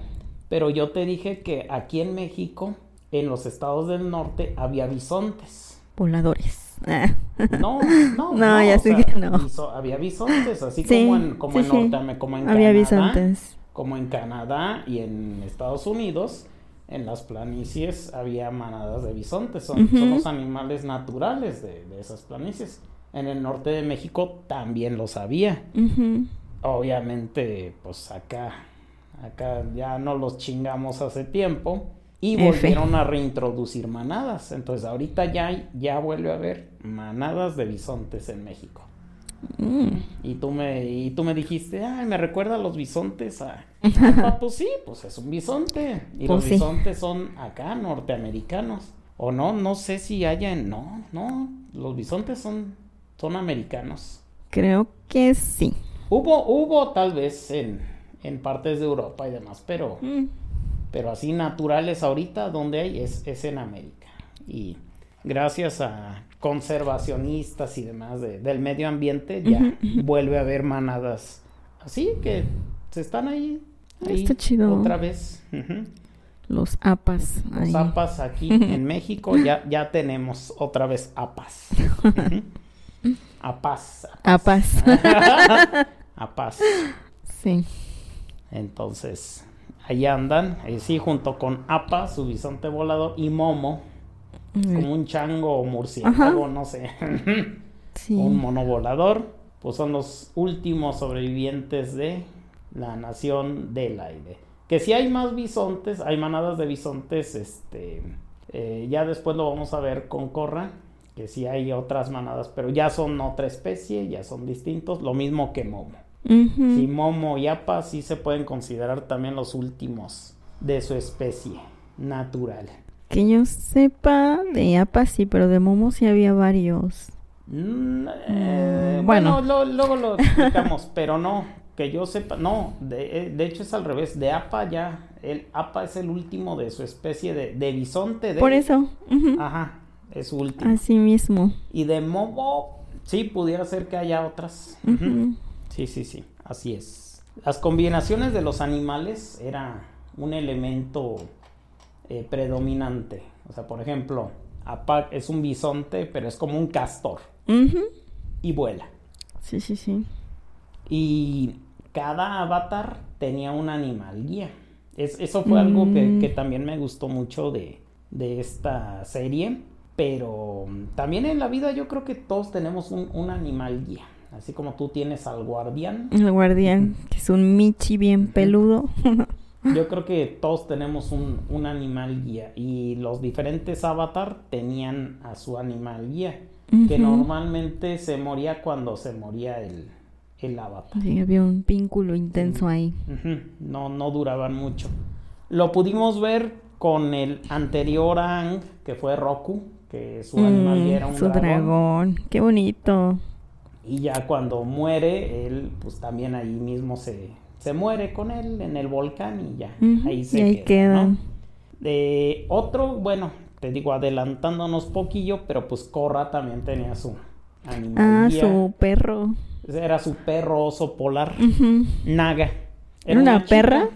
pero yo te dije que aquí en México en los estados del norte había bisontes. Voladores. No, no, no, ya sé que no. había bisontes, así como en, como en Norte, como en había bisontes. como en Canadá y en Estados Unidos, en las planicies había manadas de bisontes, son, los animales naturales de, esas planicies. En el norte de México también los había. Obviamente, pues acá, acá ya no los chingamos hace tiempo y volvieron a reintroducir manadas. Entonces ahorita ya, ya vuelve a haber manadas de bisontes en México. Mm. Y tú me y tú me dijiste, ay, me recuerda a los bisontes a, pues sí, pues es un bisonte y los pues bisontes son acá norteamericanos. O no, no sé si haya en no, no, los bisontes son son americanos. Creo que sí. Hubo hubo tal vez en en partes de Europa y demás, pero mm. pero así naturales ahorita donde hay es, es en América. Y gracias a conservacionistas y demás del medio ambiente, ya vuelve a haber manadas así que se están ahí. Está chido. Otra vez. Los APAS. Los APAS aquí en México ya, ya tenemos otra vez APAS. APAS. APAS. APAS. Sí. Entonces, ahí andan, eh, sí, junto con APAS, su bisonte volador, y Momo, como un chango o murciélago, no sé. Un mono volador. Pues son los últimos sobrevivientes de la nación del aire. Que si hay más bisontes, hay manadas de bisontes, este, eh, ya después lo vamos a ver con Corra, que si hay otras manadas, pero ya son otra especie, ya son distintos, lo mismo que Momo. Si Momo y Apa sí se pueden considerar también los últimos de su especie natural. Que yo sepa, de APA sí, pero de Momo sí había varios. Mm, eh, bueno, luego lo explicamos, pero no, que yo sepa, no, de, eh, hecho es al revés, de APA ya, el APA es el último de su especie de, de bisonte. Por eso. Ajá, es su último. Así mismo. Y de Momo, sí, pudiera ser que haya otras. Sí, sí, sí, así es. Las combinaciones de los animales era un elemento eh, predominante. O sea, por ejemplo, Apac es un bisonte, pero es como un castor. Y vuela. Sí, sí, sí. Y cada avatar tenía un animal guía. eso fue algo que, también me gustó mucho de, esta serie. Pero también en la vida yo creo que todos tenemos un, un animal guía. Así como tú tienes al guardián. El guardián, que es un michi bien peludo. Yo creo que todos tenemos un, animal guía y los diferentes avatar tenían a su animal guía, que normalmente se moría cuando se moría el, el avatar. Sí, había un vínculo intenso ahí. No, no duraban mucho. Lo pudimos ver con el anterior Ang, que fue Roku, que su animal guía era un su dragón. Qué bonito. Y ya cuando muere, él pues también ahí mismo se, se muere con él en el volcán y ya, ahí se ahí queda. De otro, bueno, te digo, adelantándonos poquillo, pero pues Corra también tenía su animal. Ah, su perro. Era su perro oso polar, Naga. ¿Era una, perra?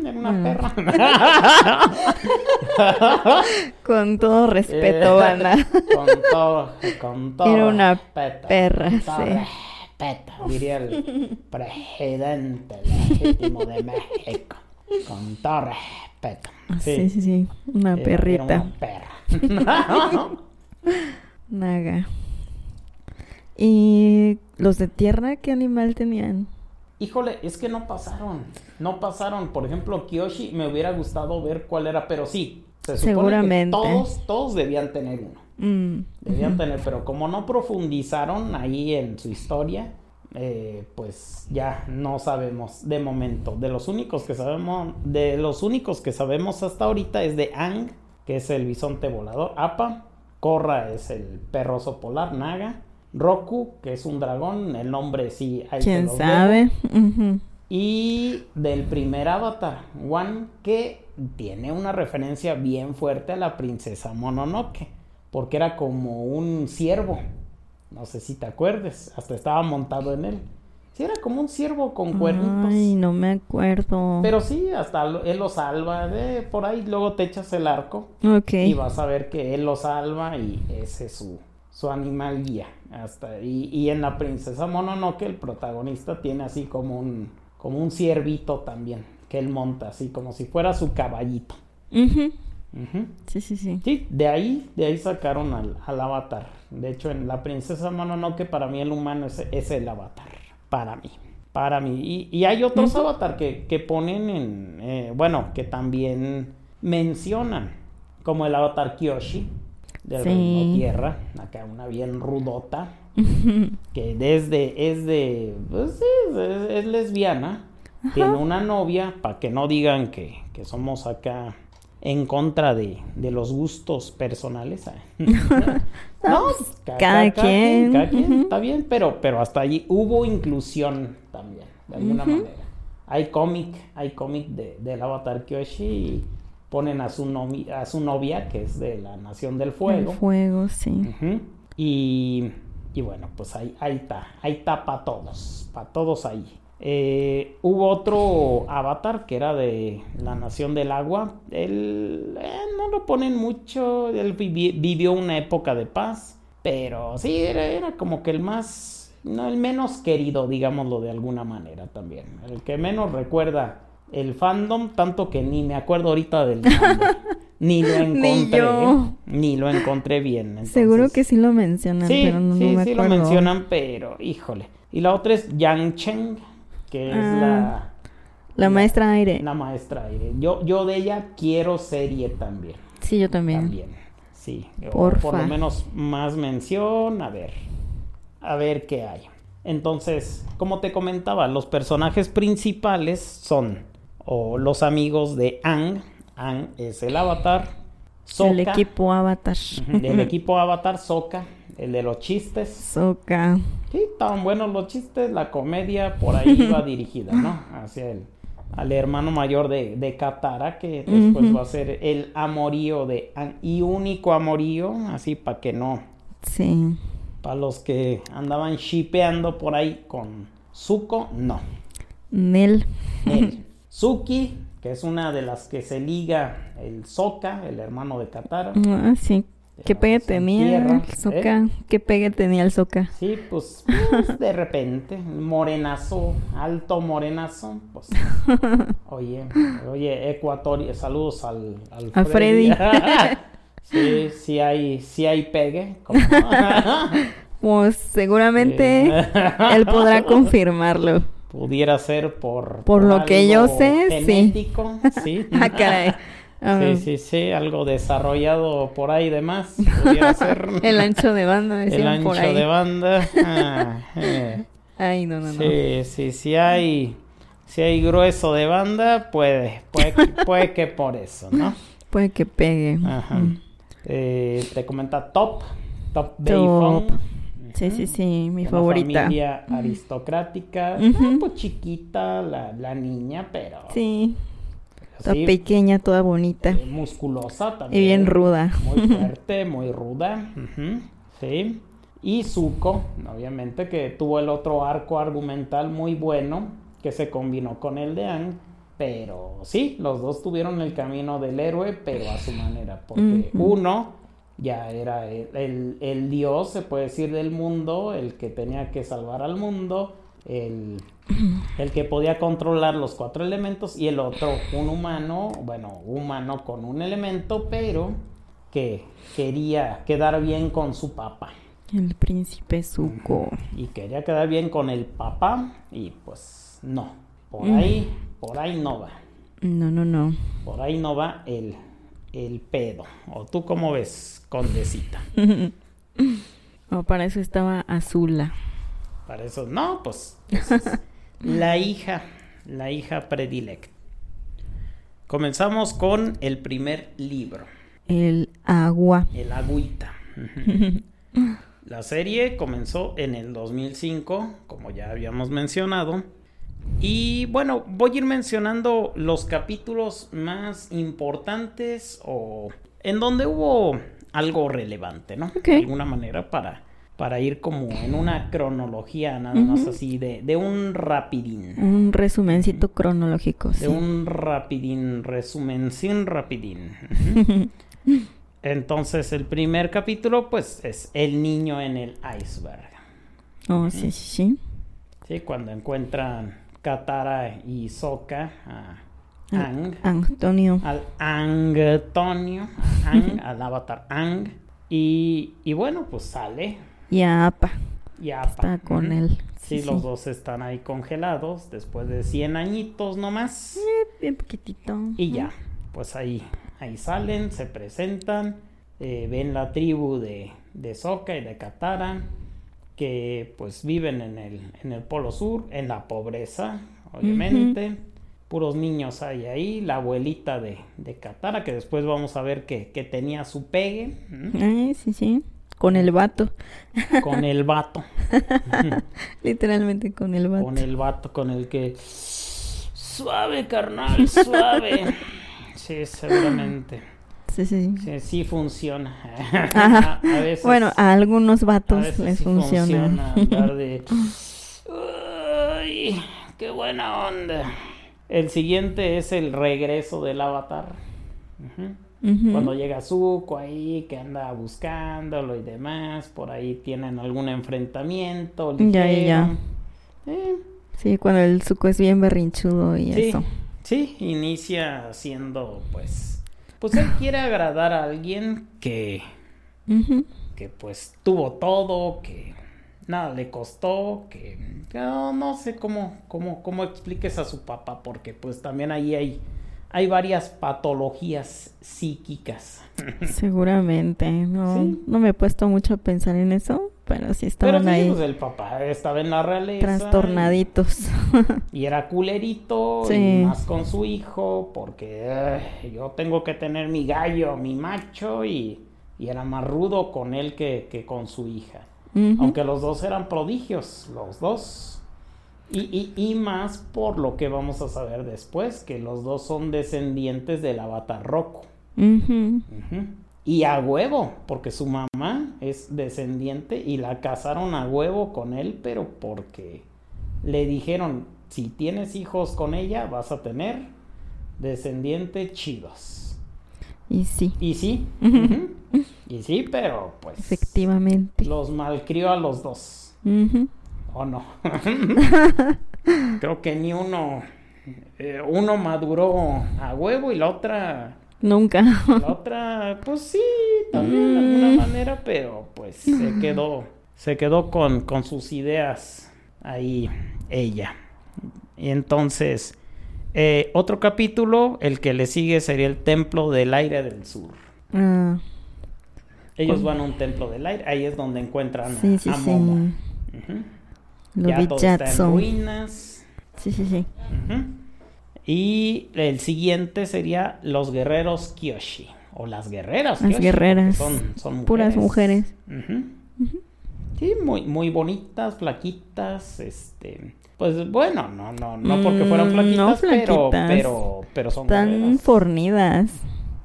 era una perra. con todo respeto, eh, con todo, con todo. Era una perra, sí diría el presidente legítimo de México. Con todo respeto. Sí, sí, sí. Una perrita. una perra. Naga. ¿Y los de tierra qué animal tenían? Híjole, es que no pasaron. No pasaron. Por ejemplo, Kiyoshi me hubiera gustado ver cuál era, pero sí. Se supone Seguramente. Que todos, todos debían tener uno. Mm, Debían tener, pero como no profundizaron ahí en su historia, eh, pues ya no sabemos de momento. De los únicos que sabemos, de los únicos que sabemos hasta ahorita es de Ang, que es el bisonte volador, Apa, Korra es el perroso polar, Naga, Roku, que es un dragón, el nombre sí hay ¿Quién sabe? Y del primer avatar, Wan, que tiene una referencia bien fuerte a la princesa Mononoke porque era como un ciervo. No sé si te acuerdes, hasta estaba montado en él. Sí, era como un ciervo con cuernitos. Ay, no me acuerdo. Pero sí, hasta él lo salva. De por ahí luego te echas el arco Ok. y vas a ver que él lo salva y ese es su, su animal guía. Hasta, y, y en la princesa Mononoke el protagonista tiene así como un, como un ciervito también, que él monta así como si fuera su caballito. Sí, sí, sí. Sí, de ahí, de ahí sacaron al, al avatar. De hecho, en la princesa Mononoke para mí el humano es, es el avatar. Para mí. Para mí. Y, y hay otros avatar que, que ponen en... eh, bueno, que también mencionan. Como el avatar Kyoshi. Del Sí. reino tierra. Acá una bien rudota. Que desde... Es de... Pues sí, es, es lesbiana. Tiene una novia. Para que no digan que, que somos acá en contra de, de los gustos personales. ¿eh? no, pues, ca- cada quien. cada quien, está bien, pero, pero hasta allí hubo inclusión también, de alguna manera. Hay cómic, hay cómic de, del Avatar Kyoshi y ponen a su, nomi- a su novia, que es de la Nación del Fuego. El fuego, sí. Y, y bueno, pues ahí, ahí está, ahí está para todos, para todos ahí. Eh, hubo otro avatar que era de la Nación del Agua. Él eh, no lo ponen mucho, él vivi- vivió una época de paz, pero sí, era, era como que el más, no, el menos querido, digámoslo de alguna manera también. El que menos recuerda el fandom, tanto que ni me acuerdo ahorita del nombre. Ni lo encontré. Ni lo encontré bien. Seguro que sí lo mencionan, Sí, pero no, no sí, me sí lo acuerdo. mencionan, pero híjole. Y la otra es Yang Cheng, que es Ah, La maestra aire. la, la maestra aire. Yo, yo de ella quiero serie también. Sí, yo también. También. Sí. Porfa. por lo menos más mención. A ver. A ver qué hay. Entonces, como te comentaba, los personajes principales son o los amigos de Ang. Ang es el avatar. Sokka, El equipo Avatar. del equipo avatar Sokka, el de los chistes. Soca. Sí, estaban buenos los chistes, la comedia por ahí iba dirigida, ¿no? Hacia el al hermano mayor de, de Katara, que después va a ser el amorío de y único amorío, así para que no, Sí. para los que andaban shipeando por ahí con Zuko, no. Nel. Él. Suki, que es una de las que se liga el Sokka, el hermano de Katara. Ah, sí. ¿Qué pegue tenía entierra, el Soca? ¿Qué pegue tenía el Soca? Sí, pues, pues, de repente, morenazo, alto morenazo, pues. Oye, oye, Ecuatoria, saludos al, al A Freddy. sí, sí hay, sí hay pegue. Pues seguramente Sí. él podrá confirmarlo. Pudiera ser por... Por lo que yo sé, sí. genético, sí. Ah, caray. Sí, sí, sí, algo desarrollado por ahí de más, ser. El ancho de banda, El decían ancho por ahí. de banda. ah, eh. Ay, no, no, no. Sí, sí, sí hay, si hay grueso de banda, puede, puede, que- puede que por eso, ¿no? Puede que pegue. Ajá. Mm. Eh, te comenta Top, Top Top. Sí, sí, sí, mi Una favorita. familia aristocrática, un poco chiquita la, la niña, pero Sí, toda sí, pequeña, toda bonita. eh, musculosa también. Y bien ruda. Muy fuerte, muy ruda. Sí. Y Zuko, obviamente, que tuvo el otro arco argumental muy bueno, que se combinó con el de Aang. Pero sí, los dos tuvieron el camino del héroe, pero a su manera. Porque uno ya era el, el- el dios, se puede decir, del mundo, el que tenía que salvar al mundo, el, el que podía controlar los cuatro elementos, y el otro, un humano, bueno, humano con un elemento, pero que quería quedar bien con su papá. El príncipe Zuko. Y quería quedar bien con el papá, y pues no, por Mm. ahí, por ahí no va. No, no, no. Por ahí no va el, el pedo. ¿O tú cómo ves, condecita? Oh, para eso estaba Azula. Para eso, no, pues, pues es la hija, la hija predilecta. Comenzamos con el primer libro, El agua. El Agüita. La serie comenzó en el 2005, como ya habíamos mencionado. Y bueno, voy a ir mencionando los capítulos más importantes o en donde hubo algo relevante, ¿no? De alguna manera para, para ir como en una cronología nada más así de, de un rapidín. Un resumencito cronológico. De un rapidín, resumen sin rapidín. Entonces el primer capítulo pues es el niño en el iceberg. Oh, sí, sí, sí. Sí, cuando encuentran Katara y Soka a Ang. Antonio. Al Antonio. Ang, al avatar Ang. Y, y bueno, pues sale y a APA. Y APA. Está con él. Sí, los dos están ahí congelados después de 100 añitos nomás. Eh, bien poquitito. Y ya, pues ahí, ahí salen, se presentan, eh, ven la tribu de, de Soka y de Katara, que pues viven en el, en el Polo Sur, en la pobreza, obviamente. Puros niños hay ahí, la abuelita de, de Katara, que después vamos a ver que, que tenía su pegue. Eh, sí, sí. Con el vato. Con el vato. Literalmente con el vato. Con el vato con el que... Suave, carnal, suave. sí, seguramente. Sí, sí. Sí, sí funciona. a veces, bueno, a algunos vatos les funciona. funciona de... Qué buena onda. El siguiente es el regreso del avatar. Cuando llega Zuko ahí, que anda buscándolo y demás, por ahí tienen algún enfrentamiento. Ya, ya, ya. Sí, cuando el Zuko es bien berrinchudo y eso. Sí, inicia siendo, pues, pues él quiere agradar a alguien que, que pues tuvo todo, que nada le costó, que no, no sé cómo, cómo, cómo expliques a su papá, porque pues también ahí hay hay varias patologías psíquicas. Seguramente, no, no me he puesto mucho a pensar en eso, pero sí estaban pero ahí. Pues el papá estaba en la realeza. Trastornaditos. Y, era culerito, y más con su hijo, porque yo tengo que tener mi gallo, mi macho, y, y era más rudo con él que, que con su hija. Aunque los dos eran prodigios, los dos y, y, más por lo que vamos a saber después, que los dos son descendientes del avatar Roku. Y a huevo, porque su mamá es descendiente y la casaron a huevo con él, pero porque le dijeron, si tienes hijos con ella, vas a tener descendientes chidos. Y sí. Y sí. Y sí, pero pues... Efectivamente. Los malcrió a los dos. ¿O no? Creo que ni uno. Eh, uno maduró a huevo y la otra. Nunca. La otra, pues sí, también de alguna mm. manera, pero pues se quedó. Se quedó con, con sus ideas ahí ella. Y entonces. Eh, otro capítulo, el que le sigue sería el Templo del Aire del Sur. Ah. Ellos van a un templo del aire, ahí es donde encuentran a, Momo. Lo ya todo está en ruinas. Sí, sí, sí. Y el siguiente sería los guerreros Kyoshi. O las guerreras. Las guerreras. Son, son Puras mujeres. Sí, muy, muy bonitas, flaquitas, este... Pues bueno, no, no, no porque fueran mm, flaquitas, Pero, pero, pero son Tan fornidas.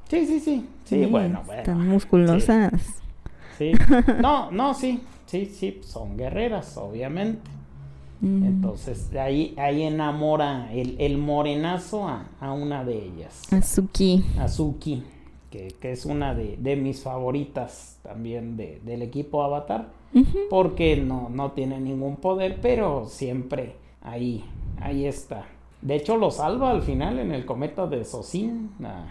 Sí, sí, sí. Sí, bueno, bueno. Están musculosas. sí. No, no, sí. Sí, sí, son guerreras, obviamente. Entonces, ahí, ahí enamora el, el morenazo a, a, una de ellas. Azuki. Azuki, que, que es una de, de, mis favoritas también de, del equipo Avatar, porque no, no tiene ningún poder, pero siempre ahí, ahí está. De hecho, lo salva al final en el cometa de Sosin a,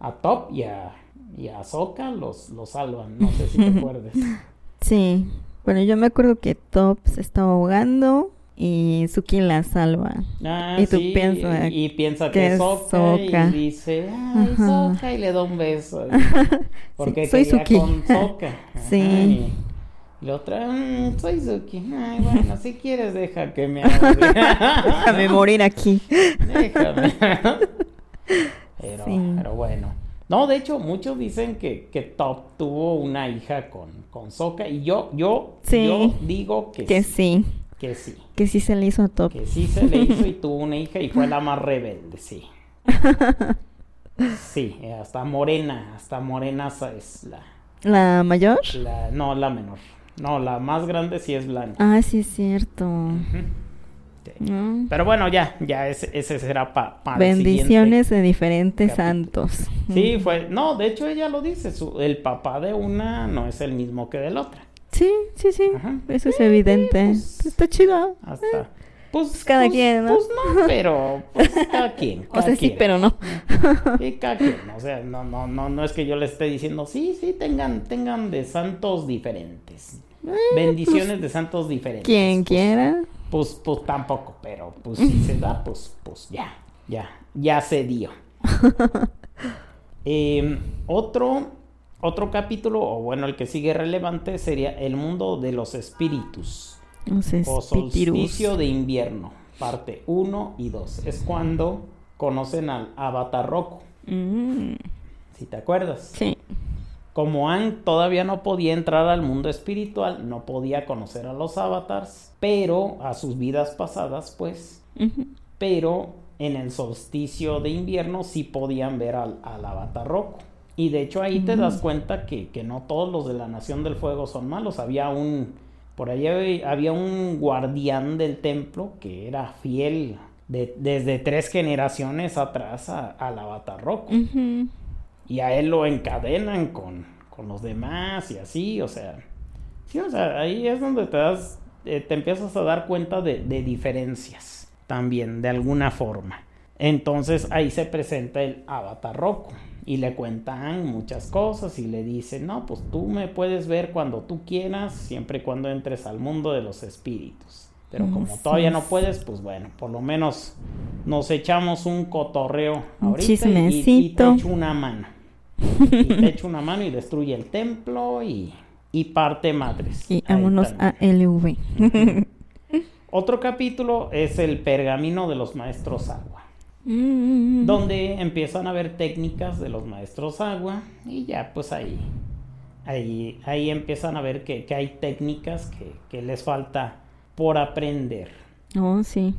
a Top y a, y a Soka, los, los salvan, no sé si te acuerdas. Sí, bueno, yo me acuerdo que Top se estaba ahogando y Suki la salva. Ah, y tú piensas y, piensa que, es Soka, y dice, ay, Soka y le da un beso. Porque soy Suki. con Soka. sí. Y la otra, mm, soy Suki. Ay, bueno, si quieres deja que me. Déjame morir aquí. Déjame. Pero, pero bueno. No, de hecho, muchos dicen que, que Top tuvo una hija con, con Soka y yo, yo, yo digo que, que sí. Que sí. Que sí se le hizo a Top. Que sí se le hizo y tuvo una hija y fue la más rebelde, sí. Sí, hasta Morena, hasta Morena es la... ¿La mayor? La, no, la menor. No, la más grande sí es blanca. Ah, sí es cierto. Sí. No. Pero bueno, ya, ya ese, ese será pa- para el Bendiciones de diferentes capítulo. santos. Sí, fue. No, de hecho ella lo dice. su- el papá de una no es el mismo que del otra. Sí, sí, sí. Ajá. Eso es evidente. pues, Está chido. Hasta. Pues, cada pues- quien, ¿no? Pues no, pero pues cada quien. O sea, sí, pero no. Sí, cada quien. O sea, no, no, no, no es que yo le esté diciendo, sí, sí, tengan, tengan de santos diferentes. Bendiciones de santos diferentes. Quien Pues, quiera. Pues, pues tampoco, pero pues si se da, pues, pues ya, ya, ya se dio. Eh, otro, otro capítulo, o bueno, el que sigue relevante, sería el mundo de los espíritus Los o solsticio de invierno, parte 1 y 2. Es cuando conocen al avatar Roku, Mm, si te acuerdas. sí. Como Ang todavía no podía entrar al mundo espiritual, no podía conocer a los avatars, pero a sus vidas pasadas, pues, pero en el solsticio de invierno sí podían ver al, al avatar Roku. Y de hecho ahí te das cuenta que, que no todos los de la Nación del Fuego son malos. Había un, por ahí había- un guardián del templo que era fiel de- desde tres generaciones atrás a- al avatar. Ujú. Y a él lo encadenan con, con los demás y así, o sea. Sí, o sea, ahí es donde te das, eh, te empiezas a dar cuenta de, de diferencias también, de alguna forma. Entonces ahí se presenta el avatar Roku y le cuentan muchas cosas y le dicen, no, pues tú me puedes ver cuando tú quieras, siempre y cuando entres al mundo de los espíritus. Pero como todavía no es. puedes, pues bueno, por lo menos nos echamos un cotorreo Un ahorita y- y, y te echo una mano. Y te echa una mano y destruye el templo y, y parte madres. Y Ahí vámonos también. a LV. Otro capítulo es el pergamino de los maestros agua, Mm. donde empiezan a ver técnicas de los maestros agua y ya pues ahí, ahí, ahí empiezan a ver que, que hay técnicas que, que les falta por aprender. Oh, sí.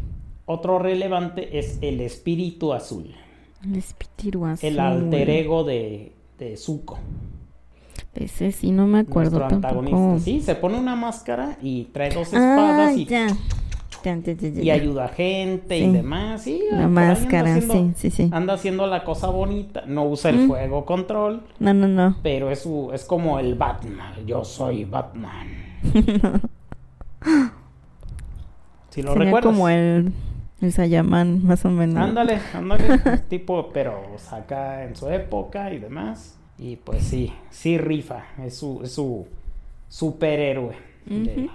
Otro relevante es el espíritu azul, El espíritu azul. el alter ego de, de Zuko. Ese sí no me acuerdo nuestro tampoco. antagonista. Sí, se pone una máscara y trae dos Ah, espadas y, ya. Ya, y ayuda a gente y demás. Sí, La ahí anda máscara, haciendo- sí, sí, sí. Anda haciendo la cosa bonita. No usa el Mm. fuego control, No, no, no. pero es, su- es como el Batman. Yo soy Batman. Si lo Sería recuerdas. como el, el Sayaman, más o menos. Ándale, ándale. tipo, pero saca en su época y demás. Y pues sí, sí rifa. Es su, es su superhéroe. de-.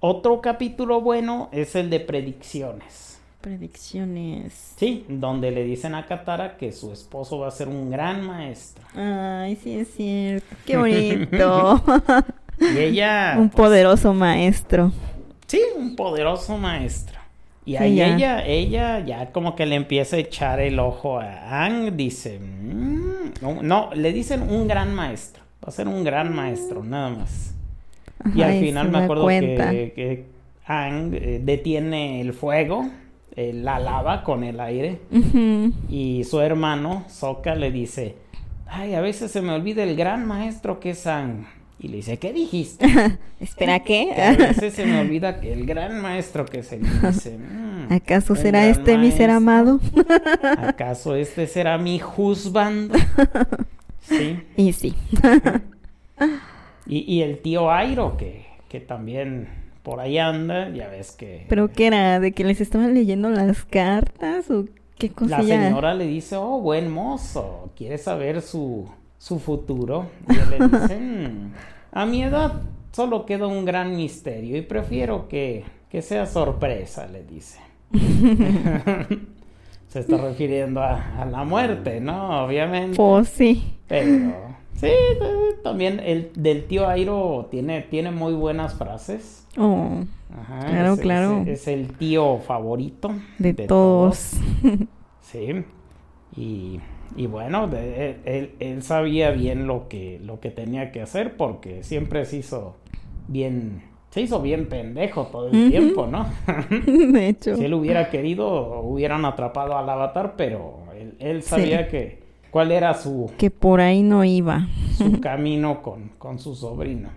Otro capítulo bueno es el de predicciones. Predicciones. Sí, donde le dicen a Katara que su esposo va a ser un gran maestro. Ay, sí es cierto. Qué bonito. Y ella... Un pues, poderoso maestro. Sí, un poderoso maestro. Y ahí ella, ella ya como que le empieza a echar el ojo a Ang, dice, "Mm, no, no, le dicen un gran maestro, va a ser un gran maestro, nada más. Y al final me acuerdo cuenta. que, que Ang eh, detiene el fuego, eh, la lava con el aire, y su hermano, Sokka, le dice, ay, a veces se me olvida el gran maestro que es Ang. Y le dice, ¿qué dijiste? Espera, Que a ¿qué? veces se me olvida que el gran maestro que se dice. "Mm, ¿Acaso será este mi ser amado? ¿Acaso este será mi husband? Sí. Y sí. Y, y el tío Airo, que, que también por ahí anda, ya ves que ¿Pero qué era? ¿De que les estaban leyendo las cartas? ¿O qué la cosilla? señora le dice, oh, buen mozo, ¿quieres saber su, su futuro? Y él le dice, "Mm, a mi edad solo queda un gran misterio y prefiero que, que sea sorpresa, le dice. Se está refiriendo a, a la muerte, ¿no? Obviamente. Pues sí. Pero sí, también el del tío Airo tiene, tiene muy buenas frases. Oh, Ajá, Claro, es- claro. Es, es el tío favorito de, todos. Sí. Y, y bueno, de- él, él- sabía bien lo que, lo que tenía que hacer porque siempre se hizo bien, se hizo bien pendejo todo el tiempo, ¿no? de hecho. si él hubiera querido, hubieran atrapado al avatar, pero él, él sabía que cuál era su, Que por ahí no iba. su camino con, con su sobrino.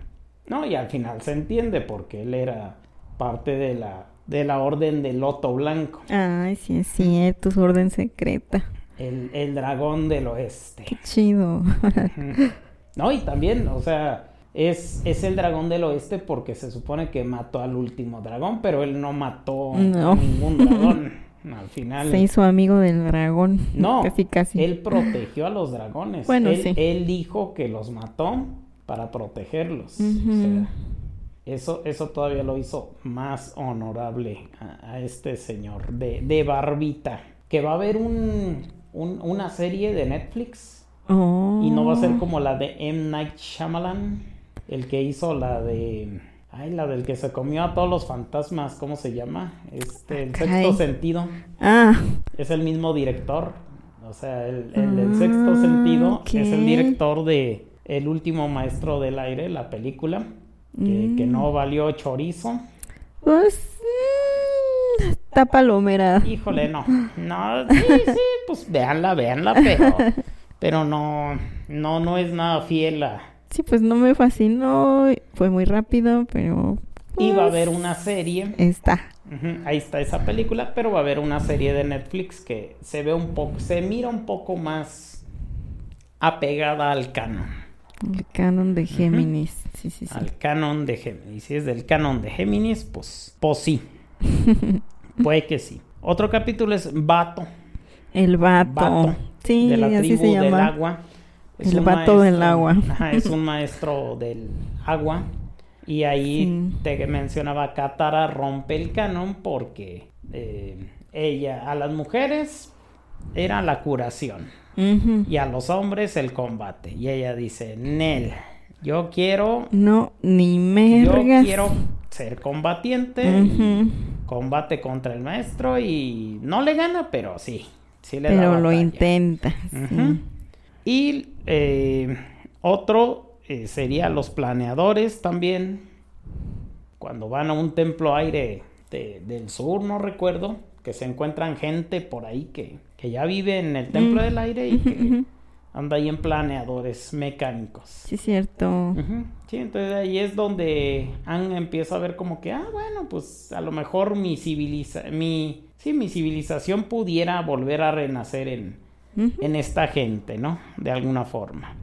No, y al final se entiende porque él era parte de la, de la orden del Loto Blanco. Ay, sí es cierto, su orden secreta. El, el dragón del oeste. Qué chido. No, y también, o sea, es, es el dragón del oeste porque se supone que mató al último dragón, pero él no mató No. a ningún dragón. Al final. Se hizo amigo del dragón. No, Casi, casi. él protegió a los dragones. Bueno, él, sí. él dijo que los mató para protegerlos. O sea, eso, eso todavía lo hizo más honorable a, a este señor de, de Barbita. Que va a haber un, un- una serie de Netflix Oh. y no va a ser como la de M. Night Shyamalan, el que hizo la de... Ay, la del que se comió a todos los fantasmas, ¿cómo se llama? Este, el Caray. sexto sentido. Ah, Es el mismo director. O sea, el, el Ah, sexto sentido es el director de El último maestro del aire, la película. Que, que Mm. no valió chorizo. pues. mm, está palomera. Híjole, no. No, sí, sí, pues véanla, véanla, pero. Pero no, no, no es nada fiel a. Sí, pues no me fascinó. Fue muy rápido, pero. Iba a pues, haber una serie. Está. Ahí está esa película, pero va a haber una serie de Netflix que se ve un poco, se mira un poco más apegada al canon. El canon de Géminis. Sí, sí, sí. al canon de Géminis. Si es del canon de Géminis, pues, pues sí. Puede que sí. Otro capítulo es Vato. El vato. Vato. Sí, de la así tribu se del llama. agua. El vato del agua. Ajá, es un maestro del agua. Y ahí Sí. te mencionaba Katara rompe el canon porque eh, ella, a las mujeres era la curación y a los hombres el combate. Y ella dice, Nel, yo quiero No, ni yo mergas. quiero ser combatiente, combate contra el maestro y no le gana, pero sí, sí le da Pero lo intenta. sí. Y eh, otro eh, sería los planeadores también, cuando van a un templo aire de- del sur, no recuerdo, que se encuentran gente por ahí que, que ya vive en el templo Mm. del aire y que anda ahí en planeadores mecánicos. Sí, cierto. Sí, entonces ahí es donde Anne empieza a ver como que, ah, bueno, pues a lo mejor mi civiliza mi, sí, mi civilización pudiera volver a renacer en, en esta gente, ¿no? De alguna forma.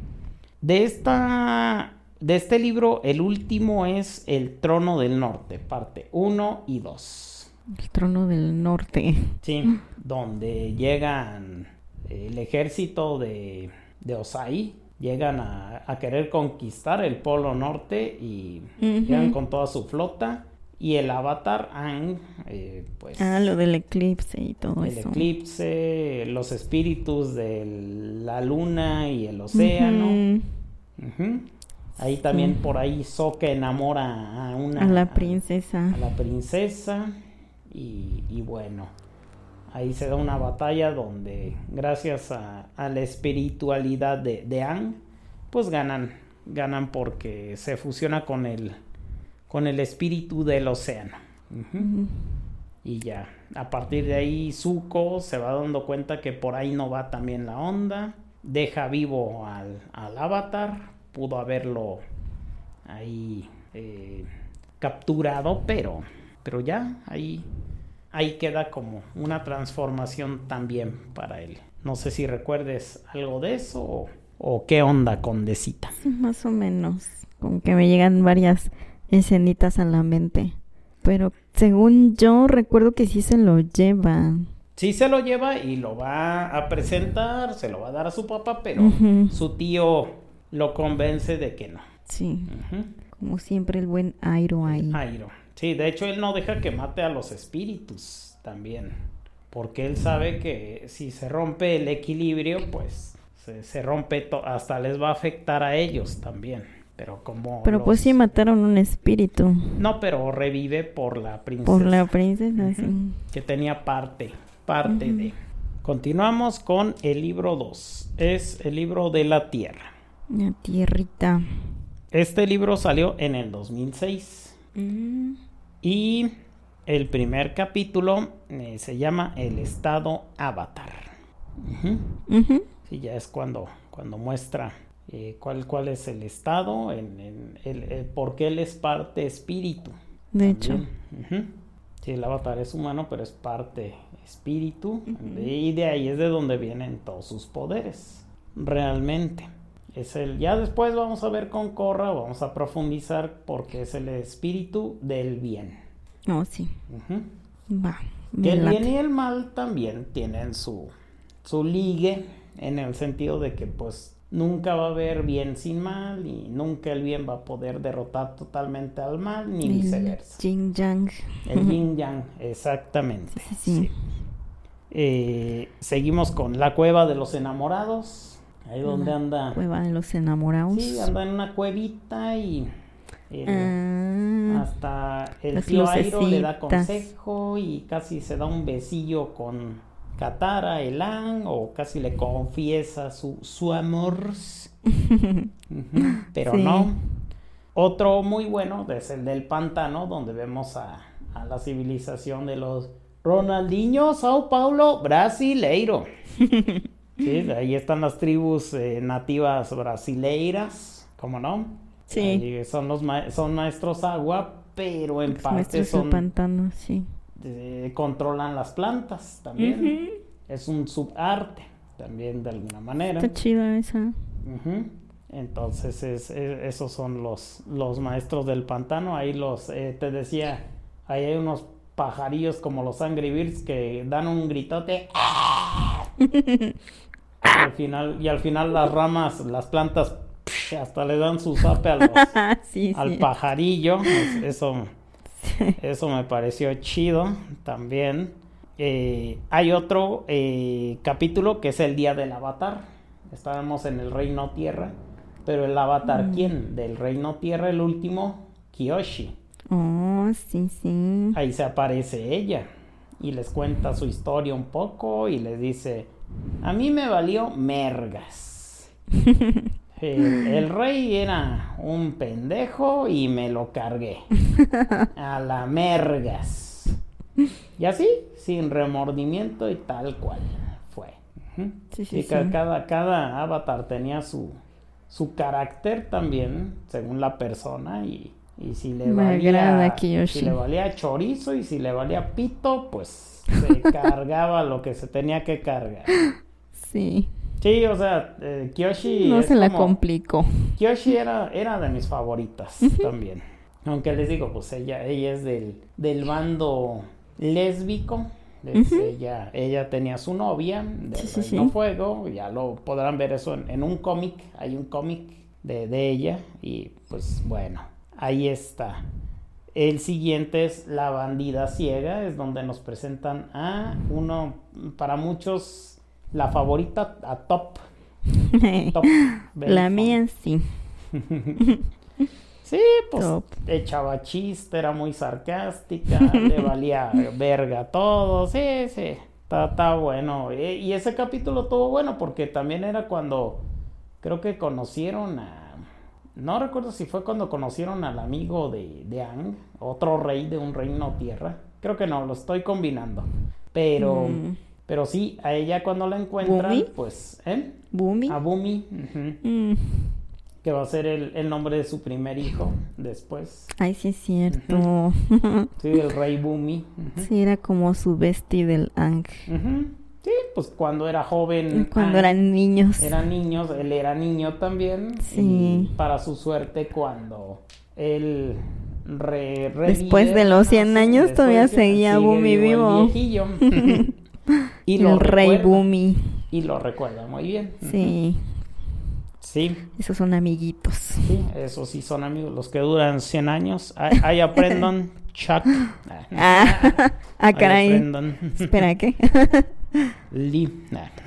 De esta, de este libro, el último es El Trono del Norte, parte 1 y 2. El trono del norte. Sí, donde llegan el ejército de, de Osai, llegan a, a querer conquistar el Polo Norte y llegan con toda su flota. Y el avatar, Aang, eh, pues Ah, lo del eclipse y todo el eso. eclipse, los espíritus de la luna y el océano. Ahí también por ahí Sokka enamora a una A la princesa. a la princesa y, y bueno, ahí se da una batalla donde gracias a, a la espiritualidad de, de Aang, pues ganan, ganan porque se fusiona con el, con el espíritu del océano. Y ya, a partir de ahí Zuko se va dando cuenta que por ahí no va también la onda, deja vivo al, al avatar, pudo haberlo ahí eh, capturado, pero, pero ya ahí, ahí queda como una transformación también para él. No sé si recuerdes algo de eso o, o qué onda, Condecita. Sí, más o menos. Como que me llegan varias escenitas a la mente. Pero según yo recuerdo que sí se lo lleva. Sí se lo lleva y lo va a presentar, se lo va a dar a su papá, pero su tío lo convence de que no. Sí, como siempre el buen Airo ahí. Airo. Sí, de hecho él no deja que mate a los espíritus también. Porque él sabe que si se rompe el equilibrio, pues se, se rompe, hasta les va a afectar a ellos también. Pero como... Pero pues sí mataron un espíritu No, pero revive por la princesa. por la princesa, sí. que tenía parte, parte de. Continuamos con el libro 2. Es el libro de la tierra. La tierrita. Este libro salió en el 2006 Mm. y el primer capítulo eh, se llama El estado avatar. Ujú. Sí, ya es cuando, cuando muestra eh, ¿cuál, ¿cuál es el estado? En, en el, ¿Por qué él es parte espíritu? De hecho. Ujú. Sí, el avatar es humano, pero es parte espíritu. Y de ahí es de donde vienen todos sus poderes. Realmente. Es el, ya después vamos a ver con Korra, vamos a profundizar porque es el espíritu del bien. Oh, sí. Va. Que el bien y el mal también tienen su, su ligue en el sentido de que pues nunca va a haber bien sin mal y nunca el bien va a poder derrotar totalmente al mal ni El viceversa. Yin Yang. El yin yang, exactamente. Sí, sí, sí. Eh, seguimos con la cueva de los enamorados, ahí donde La anda. Cueva de los enamorados. Sí, anda en una cuevita y el- Ah, hasta el tío Airo le da consejo y casi se da un besillo con Katara, Elan, o casi le confiesa su, su amor. Pero Sí. no. Otro muy bueno es el del pantano, donde vemos a, a la civilización de los Ronaldinho, Sao Paulo, brasileiro. Sí, ahí están las tribus eh, nativas brasileiras, ¿cómo no? Sí. Ahí son los ma- son maestros agua, pero en los parte maestros del son pantano, sí. Eh, controlan las plantas también. Es un subarte también de alguna manera. Está chida esa. Entonces es- es- esos son los, los maestros del pantano. Ahí los, eh, te decía, ahí hay unos pajarillos como los Angry Birds que dan un gritote. Y al final, y al final las ramas, las plantas, hasta le dan su zape a los, sí, al sí. pajarillo. Es- Eso, eso me pareció chido también. Eh, hay otro eh, capítulo que es el día del avatar. Estábamos en el reino tierra. Pero el avatar, Mm. ¿quién? Del reino tierra, el último, Kiyoshi. Oh, sí, sí. Ahí se aparece ella. Y les cuenta su historia un poco y les dice, a mí me valió mergas. El, el rey era un pendejo y me lo cargué. A la mergas. Y así, sin remordimiento y tal cual fue. Sí, sí, Y sí. Cada, cada avatar tenía su, su carácter también, según la persona. Y, y si le Me valía, si le valía chorizo y si le valía pito, pues se cargaba lo que se tenía que cargar. Sí. Sí, o sea, eh, Kiyoshi. No se la como- complicó. Kyoshi era, era de mis favoritas también. Aunque les digo, pues ella, ella es del, del bando lésbico. Ella, ella tenía su novia del Sí, sí. Fuego. Ya lo podrán ver eso en, en un cómic. Hay un cómic de, de ella. Y pues bueno, ahí está. El siguiente es La bandida ciega. Es donde nos presentan a uno, para muchos, la favorita, a Top. Top La mía sí. Sí, pues Top. echaba chiste, era muy sarcástica, le valía verga todo, sí, sí, está, está bueno. E- Y ese capítulo estuvo bueno porque también era cuando creo que conocieron a... No recuerdo si fue cuando conocieron al amigo de, de Ang, otro rey de un reino tierra. Creo que no, lo estoy combinando. Pero, Mm. Pero sí, a ella cuando la encuentran, ¿Bumi? pues, ¿eh? Bumi. A Bumi, Mm. que va a ser el, el nombre de su primer hijo después. Ay, sí es cierto. Sí, el rey Bumi. Ujú. sí, era como su bestie del Ang. Ujú. Sí, pues cuando era joven. Cuando ah, eran niños. Eran niños, él era niño también. Sí. Y para su suerte, cuando él re- Después revive, de los 100 nace, años, después todavía seguía Bumi vivo. y lo el rey Bumi. Y lo recuerda muy bien. Sí, Sí, esos son amiguitos. sí, esos sí son amigos, los que duran 100 años. Ahí, aprendan, Chuck. Ah, ah Ahí caray. aprendan. Espera, ¿qué? Lee.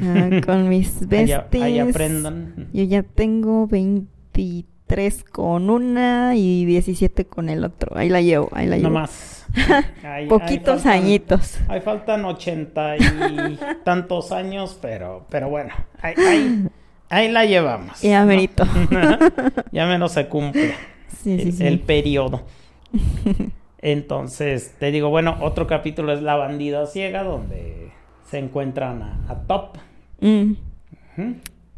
Ah, con mis besties. ahí aprendan. Yo ya tengo 23 con una y 17 con el otro. Ahí la llevo, ahí la No llevo. más. Poquitos faltan- añitos. Ahí faltan ochenta y tantos años, pero, pero bueno, ahí, ahí, ahí la llevamos. Ya ¿no? merito. ya menos se cumple Sí, sí, el, sí. periodo. Entonces, te digo, bueno, otro capítulo es La bandida ciega, donde se encuentran a, a Top. Mm.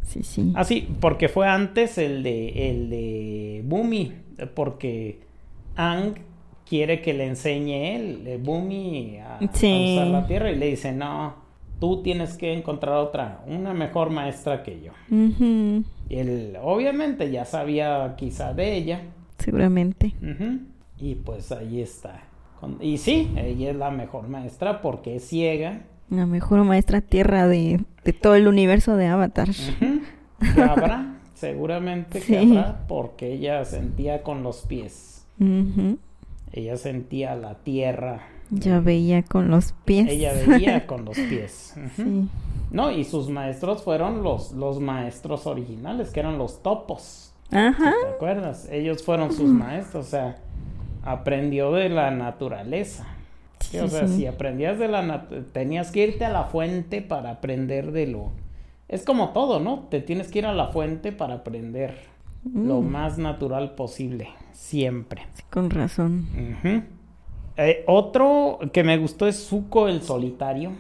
Sí, sí. Ah, sí, porque fue antes el de, el de Bumi, porque Ang quiere que le enseñe él, Bumi, a, a usar la tierra y le dice, no, tú tienes que encontrar otra, una mejor maestra que yo. Y él obviamente ya sabía quizá de ella. Seguramente. Y pues ahí está. Y sí, ella es la mejor maestra porque es ciega. La mejor maestra tierra de, de todo el universo de Avatar. Habrá, seguramente que Sí. habrá, porque ella sentía con los pies. Ella sentía la tierra. Ya veía con los pies. Ella veía con los pies. Sí. No, y sus maestros fueron los, los maestros originales, que eran los topos. Ajá. ¿Te acuerdas? Ellos fueron sus maestros, o sea, aprendió de la naturaleza. Sí, o sea, sí. si aprendías de la tenías que irte a la fuente para aprender de lo... Es como todo, ¿no? Te tienes que ir a la fuente para aprender lo Mm, más natural posible, siempre. Con razón. Eh, otro que me gustó es Zuko el solitario.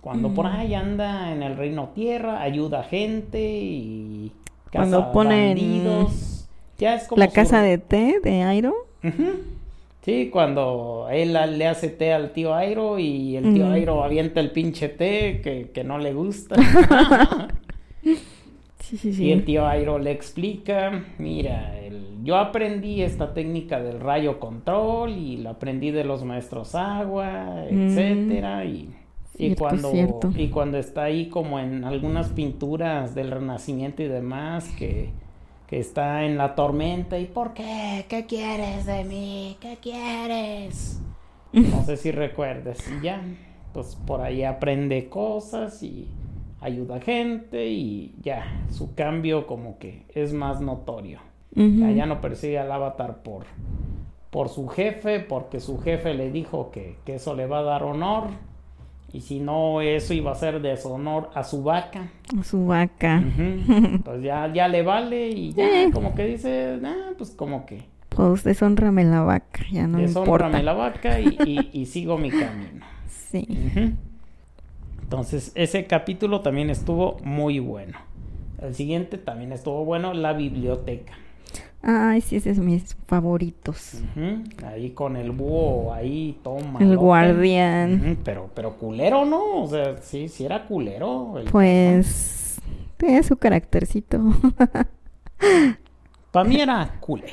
Cuando por Mm. ahí anda en el reino tierra, ayuda gente y Cuando caza ponen bandidos. Ya es como La su- casa de té de Airo. Sí, cuando él a- le hace té al tío Airo y el tío Mm. Airo avienta el pinche té que, que no le gusta. Sí, sí, Y el tío Airo le explica, mira, el- yo aprendí esta técnica del rayo control y la aprendí de los maestros agua, Mm. etcétera, y, y Cierto, cuando cierto. y cuando está ahí como en algunas pinturas del Renacimiento y demás que, que está en la tormenta y ¿por qué? ¿Qué quieres de mí? ¿Qué quieres? No sé si recuerdes. Y ya, pues por ahí aprende cosas y ayuda a gente y ya, su cambio como que es más notorio. Ya, ya no persigue al avatar por, por su jefe, porque su jefe le dijo que, que eso le va a dar honor. Y si no, eso iba a ser deshonor a su vaca. Su vaca. Ujú. Pues ya, ya le vale y ya Eh. como que dice, ah, pues como que Pues deshonrame la vaca. Ya no me deshónrame importa. la vaca y, y- y sigo mi camino. Sí. Entonces, ese capítulo también estuvo muy bueno. El siguiente también estuvo bueno, la biblioteca. Ay, sí, ese es mis favoritos. Ahí con el búho, ahí toma. El guardián. Pero, pero culero, ¿no? O sea, sí, sí era culero. el- Pues tiene su caractercito. Para mí era culero.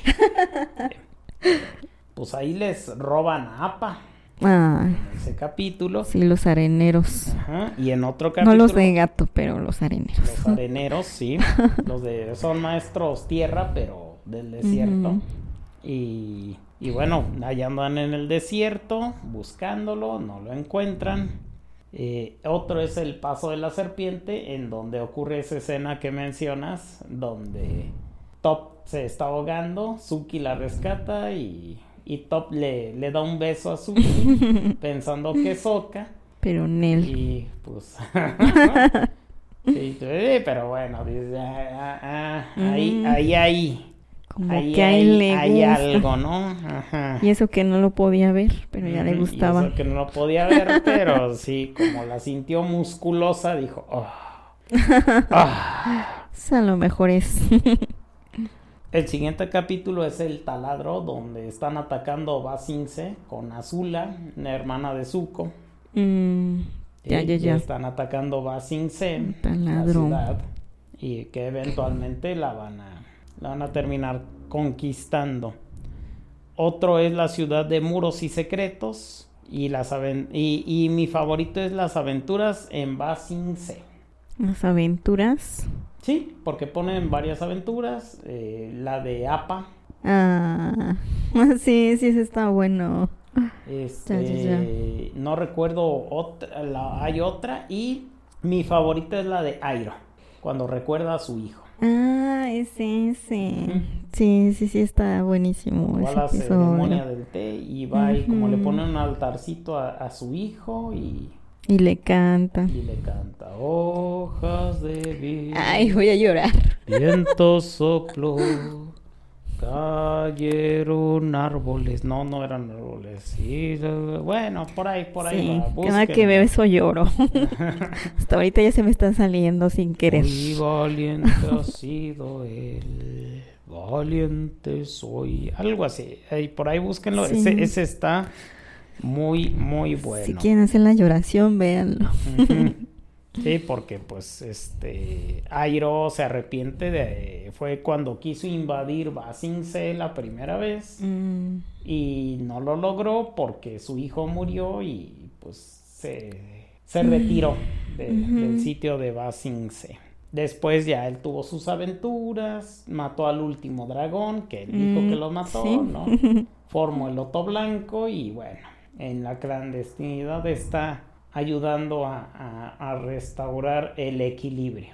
pues ahí les roban a Apa Ah, en ese capítulo. sí, los areneros. Ajá. Y en otro No capítulo. los de gato, pero los areneros. Los areneros, sí. Los de son maestros tierra, pero del desierto. Y, y bueno, allá andan en el desierto buscándolo, no lo encuentran. Eh, otro es el paso de la serpiente, en donde ocurre esa escena que mencionas, donde Top se está ahogando, Suki la rescata y, y Top le, le da un beso a Suki, pensando que es Soka. Pero Nel. Y pues. sí, pero bueno, dice, ah, ah, ah, ahí, Mm. ahí, ahí. Como ahí que a hay, él le hay algo, ¿no? Ajá. Y eso que no lo podía ver, pero ya le Ujú, y gustaba. eso que no lo podía ver, pero sí, como la sintió musculosa, dijo, oh. Ah. Eso a lo mejor es. El siguiente capítulo es el taladro, donde están atacando Basinse con Azula, la hermana de Zuko. Mm, ya, Y ya, ya. Están atacando Basinse, la ciudad, y que eventualmente la van a, la van a terminar conquistando. Otro es la ciudad de muros y secretos. Y, las y, y mi favorito es las aventuras en Basinse. Las aventuras. Sí, porque ponen varias aventuras. eh, la de APA. Ah, sí, sí, ese está bueno. Este, Ya, ya, No recuerdo otra, la- hay otra y mi favorita es la de Airo, cuando recuerda a su hijo. Ah, es ese. Ujú. Sí, sí, sí, está buenísimo. Va a ese la ceremonia del té y va y como le Ujú. ponen un altarcito a, a su hijo y, Y le canta. y le canta hojas de vida. Ay, voy a llorar. Viento sopló, Cayeron árboles. No, no eran árboles. Sí, bueno, por ahí, por ahí. Sí, va, cada que veo eso lloro. Hasta ahorita ya se me están saliendo sin querer. Muy valiente ha sido él. Valiente soy. Algo así. Ahí, por ahí búsquenlo. Sí. Ese, ese está muy, muy bueno. Si quieren hacer la lloración, véanlo. Sí, porque pues este Airo se arrepiente de fue cuando quiso invadir Basingse la primera vez Mm, y no lo logró porque su hijo murió y pues se, se Mm. retiró de- del sitio de Basingse. Después ya él tuvo sus aventuras, mató al último dragón, que él dijo Mm, que lo mató, sí. ¿no? Formó el loto blanco y bueno, en la clandestinidad está ayudando a, a- a restaurar el equilibrio.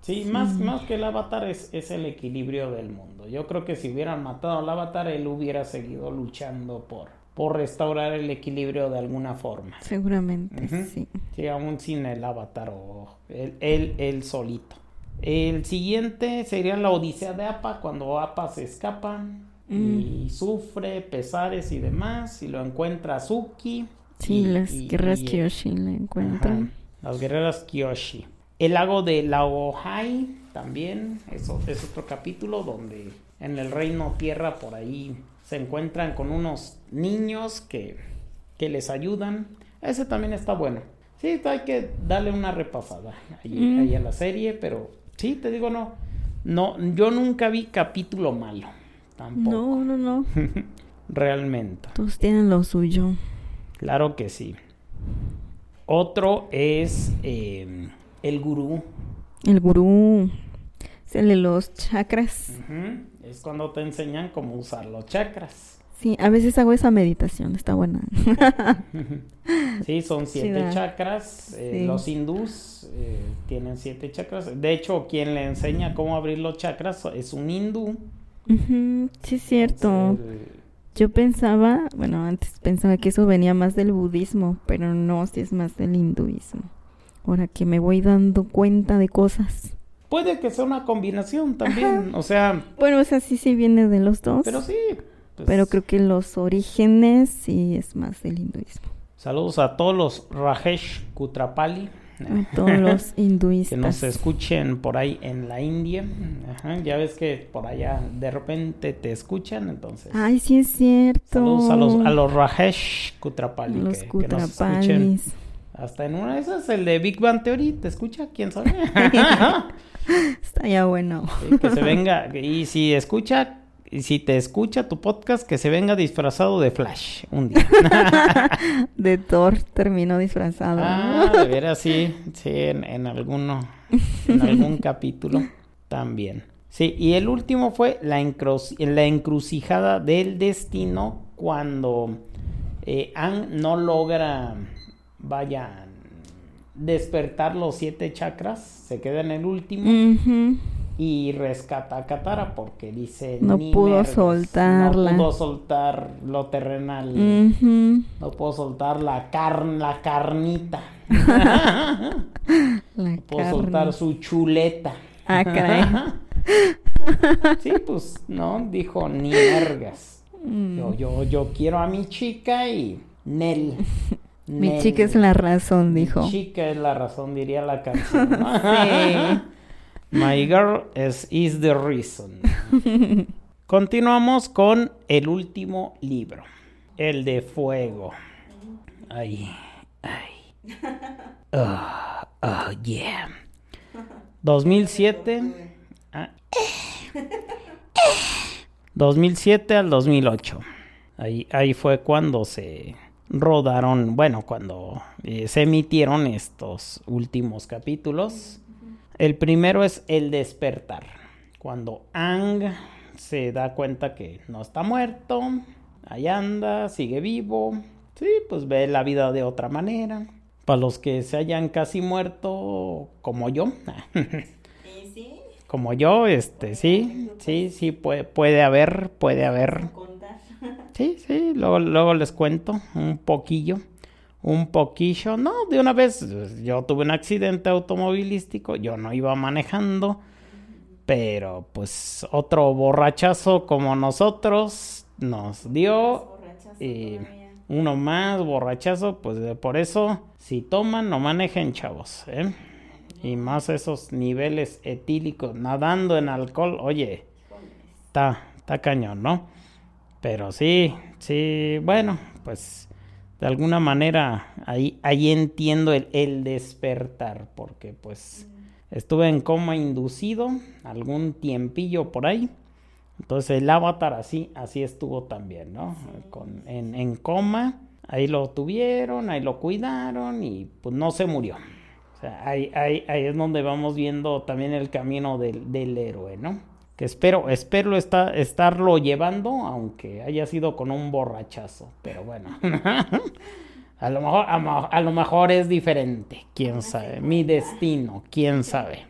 Sí, Más, más que el avatar es, es el equilibrio del mundo. Yo creo que si hubieran matado al avatar, él hubiera seguido luchando por, por restaurar el equilibrio de alguna forma. seguramente, sí. Sí, aún sin el avatar o él, él, él solito. El siguiente sería la Odisea de Apa, cuando Apa se escapa y sufre pesares y demás, y lo encuentra Suki. Sí, y- las y- guerras y- Kyoshi la encuentran. Las guerreras Kyoshi. El lago de Laohai también, eso es otro capítulo donde en el reino tierra por ahí se encuentran con unos niños que, que les ayudan. Ese también está bueno. Sí, hay que darle una repasada ahí, Mm. ahí a la serie, pero sí, te digo, no, no, yo nunca vi capítulo malo, tampoco, No, no, no. realmente. Todos tienen lo suyo. Claro que sí. Otro es eh, el gurú. El gurú. Es el de los chakras. Es cuando te enseñan cómo usar los chakras. Sí, a veces hago esa meditación, está buena. Sí, son siete chakras. eh, Sí. Los hindús eh, tienen siete chakras. De hecho, quien le enseña cómo abrir los chakras es un hindú. Ujú, Sí, es cierto. Eh, Yo pensaba, bueno, antes pensaba que eso venía más del budismo, pero no, sí es más del hinduismo. Ahora que me voy dando cuenta de cosas. puede que sea una combinación también. O sea, Bueno, o sea, sí, sí viene de los dos. pero sí. pues, Pero creo que los orígenes sí es más del hinduismo. Saludos a todos los Rajesh Kutrapali. A todos los que hinduistas. nos escuchen por ahí en la India. Ajá, ya ves que por allá de repente te escuchan, entonces. Ay, sí es cierto. Saludos a los, a los Rajesh Kutrapali. Los que, que nos escuchen. Hasta en una de esas, el de Big Bang Theory, ¿te escucha? ¿Quién sabe? Está ya bueno. Sí, que se venga, y si escucha, y si te escucha tu podcast, que se venga disfrazado de Flash un día. De Thor terminó disfrazado. Ah, de veras, sí, sí, en, en alguno, en algún capítulo también. Sí, y el último fue la, la encrucijada del destino cuando eh, Aang no logra, vaya, despertar los siete chakras, se queda en el último. Y rescata a Katara porque dice No "Ni pudo mergas, soltarla. no pudo soltar lo terrenal, no pudo soltar la carne, la carnita. La Puedo carne. soltar su chuleta. Ah, caray. sí, pues, no, dijo ni vergas. Mm. Yo, yo, yo quiero a mi chica y Nel. Mi Nel. chica es la razón, Mi dijo. chica es la razón, diría la canción. ¿no? Sí. My girl is, is the reason. Continuamos con el último libro, el de fuego. Ay, ay. Ah, ah, yeah. 2007. ah, 2007 al 2008. Ahí, ahí fue cuando se rodaron, bueno, cuando eh, se emitieron estos últimos capítulos. El primero es el despertar. Cuando Ang se da cuenta que no está muerto, ahí anda, sigue vivo. Sí, pues ve la vida de otra manera. Para los que se hayan casi muerto, como yo. Como yo, este, sí, sí, sí, puede, puede haber, puede haber. Sí, sí, luego, luego les cuento un poquillo, un poquillo. No, de una vez, yo tuve un accidente automovilístico, yo no iba manejando Pero pues otro borrachazo como nosotros nos dio. Y uno más, borrachazo, pues por eso, si toman, no manejen, chavos, ¿eh? Y más esos niveles etílicos, nadando en alcohol, oye, está, está cañón, ¿no? Pero sí, sí, bueno, pues de alguna manera ahí, ahí entiendo el, el despertar, porque pues estuve en coma inducido algún tiempillo por ahí. Entonces el avatar así, así estuvo también, ¿no? Con, en, en, coma, ahí lo tuvieron, ahí lo cuidaron y pues no se murió. O sea, ahí, ahí, ahí es donde vamos viendo también el camino del, del héroe, ¿no? Que espero, espero está, estarlo llevando, aunque haya sido con un borrachazo, pero bueno. a, lo mejor, a, a, lo mejor es diferente, quién sabe. Mi destino, quién sabe.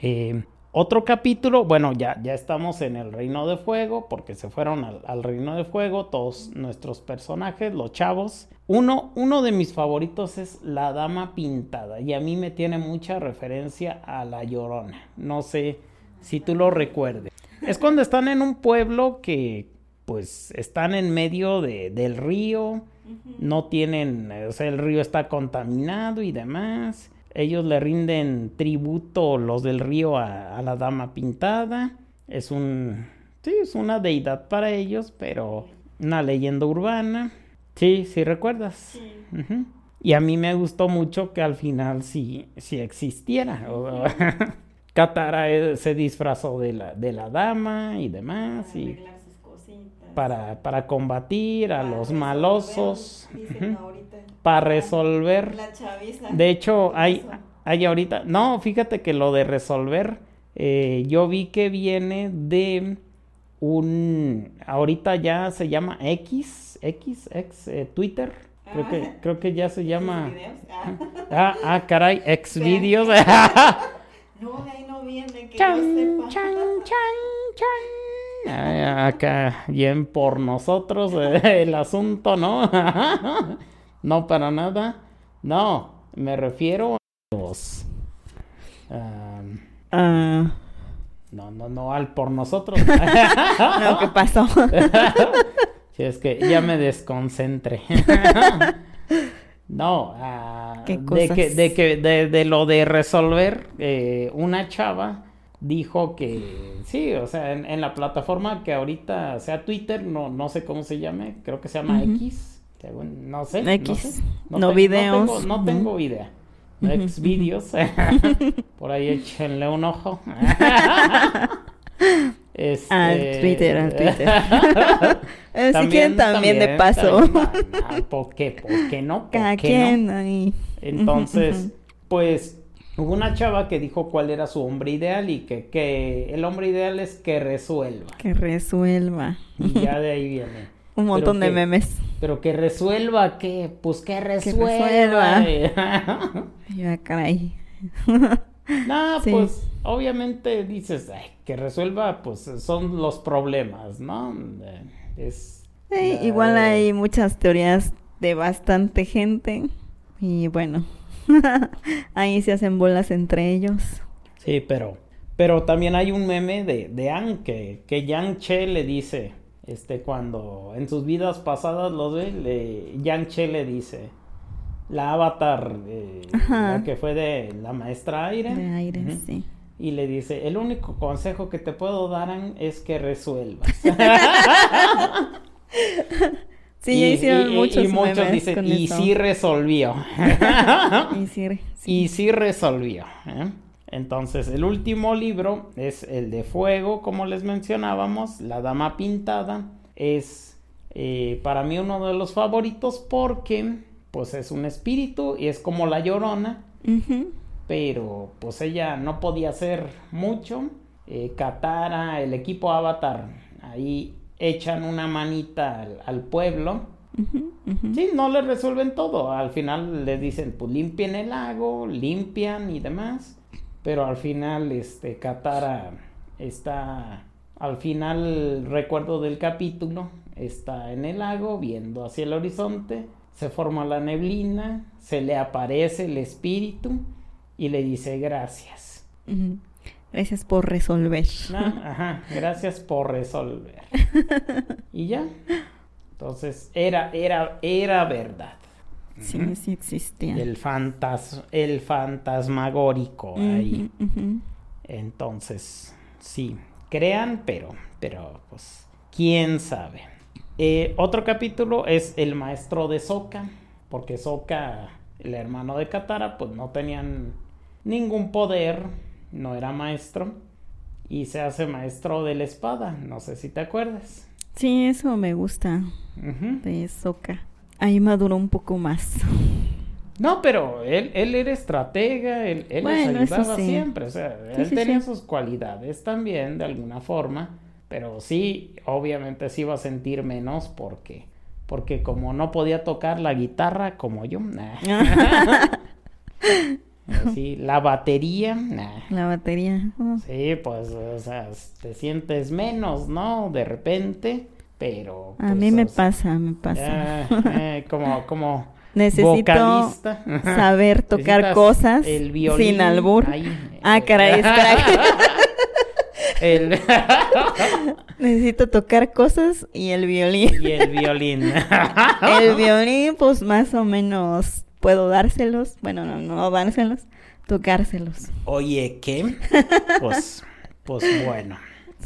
eh, otro capítulo, bueno, ya, ya estamos en el Reino de Fuego, porque se fueron al, al, Reino de Fuego todos nuestros personajes, los chavos. Uno, uno de mis favoritos es la Dama Pintada, y a mí me tiene mucha referencia a La Llorona. No sé si tú lo recuerdes. Es cuando están en un pueblo que, pues, están en medio de, del río, no tienen, o sea, el río está contaminado y demás ellos le rinden tributo los del río a, a, la dama pintada. Es un... Sí, es una deidad para ellos, pero una leyenda urbana. Sí, sí recuerdas. Sí. Uh -huh. Y a mí me gustó mucho que al final sí, sí existiera. Katara se disfrazó de la, de la dama y demás. Para y para, para combatir a los malosos. Uh -huh para resolver. La chaviza. De hecho, hay, hay ahorita, no, fíjate que lo de resolver, eh, yo vi que viene de un, ahorita ya se llama X, X, X, eh, Twitter. Creo que, Ah. creo que ya se llama. Ah. Ah, ah, caray, ex videos. No, de ahí no viene, que chan, yo sepa. chan, chan, chan. Ay, acá, bien por nosotros eh, el asunto, ¿no? no para nada. No, me refiero a los. Ah, no, no, no, al por nosotros. no, ¿qué pasó? Sí, es que ya me desconcentré. No, ¿Qué de que, de, que de, de lo de resolver, eh, una chava dijo que sí, o sea, en, en la plataforma que ahorita sea Twitter, no, no sé cómo se llame, creo que se llama Ujú. X, según- no sé. no X. sé, No tengo- videos. tengo- No Ujú. tengo idea. X videos. Por ahí échenle un ojo. Este... Al Twitter, al Twitter. Eh, si quieren también, de también, paso. también. Ah, ¿Por qué? ¿Por qué no? ¿Por Cada qué quien no? ahí. Entonces, pues, hubo una chava que dijo cuál era su hombre ideal y que, que el hombre ideal es que resuelva. Que resuelva. Y ya de ahí viene. Un montón Pero de que- memes. Pero que resuelva, ¿qué? Pues que resuelva. resuelva. Ya, caray. No, Sí. pues obviamente dices, ay, que resuelva, pues son los problemas, ¿no? Es. Sí, la- igual hay muchas teorías de bastante gente. Y bueno, ahí se hacen bolas entre ellos. Sí, pero. Pero también hay un meme de, de Ang que, que Yang Che le dice, este, cuando en sus vidas pasadas los ve, le, Yang Che le dice, la avatar, eh, la que fue de la maestra aire. De aire, sí. Y le dice, el único consejo que te puedo dar es que resuelvas. Sí, ya hicieron y- y- muchos y muchos memes dicen, y sí resolvió. Y sí, sí. y sí resolvió. ¿eh? Entonces, el último libro es el de Fuego, como les mencionábamos, La Dama Pintada. Es eh, para mí uno de los favoritos porque, pues, es un espíritu y es como la llorona, Ujú. Pero pues ella no podía hacer mucho. Eh, Katara, el equipo Avatar, ahí echan una manita al, al pueblo. Ujú, ujú. Sí, no le resuelven todo. Al final les dicen, pues limpien el lago, limpian y demás. Pero al final, este, Katara está, al final, recuerdo del capítulo, está en el lago viendo hacia el horizonte, se forma la neblina, se le aparece el espíritu y le dice gracias. Gracias por resolver. Ajá, gracias por resolver. y ya. Entonces, era, era, era verdad. Sí, sí existía. El, fantas el fantasmagórico ahí. Entonces, sí, crean, pero, pero, pues, quién sabe. Eh, otro capítulo es el maestro de Soka, porque Soka, el hermano de Katara, pues no tenían ningún poder, no era maestro, y se hace maestro de la espada, no sé si te acuerdas. Sí, eso me gusta de Soka. Ahí maduró un poco más. No, pero él, él era estratega, él, él les Bueno, ayudaba sí. siempre, o sea, Sí, él sí, tenía sí. sus cualidades también, de alguna forma, pero sí, obviamente se iba a sentir menos porque, porque como no podía tocar la guitarra como yo, nah. sí, la batería, nah. La batería. oh, Sí, pues, o sea, te sientes menos, ¿no? De repente, pero... A pues, mí me o sea, pasa, me pasa. eh, como, como Necesito vocalista. saber tocar cosas el violín sin albur. ahí. Ah, caray, espera. El- Necesito tocar cosas y el violín. y el violín. El violín, pues más o menos puedo dárselos. Bueno, no, no dárselos, tocárselos. Oye, ¿qué? Pues, pues bueno.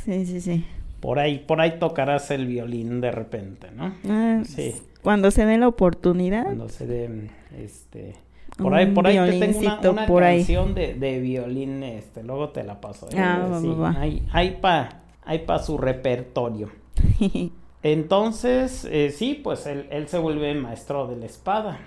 Sí, sí, sí. Por ahí, por ahí tocarás el violín de repente, ¿no? Ah, Sí. Cuando se dé la oportunidad. Cuando se dé, este... Por ahí, por ahí te tengo una, una por canción de, de violín, este, luego te la paso. ¿eh? Ah, va, Sí, va, va. Hay, hay pa, hay pa su repertorio. Entonces, eh, sí, pues él, él se vuelve maestro de la espada.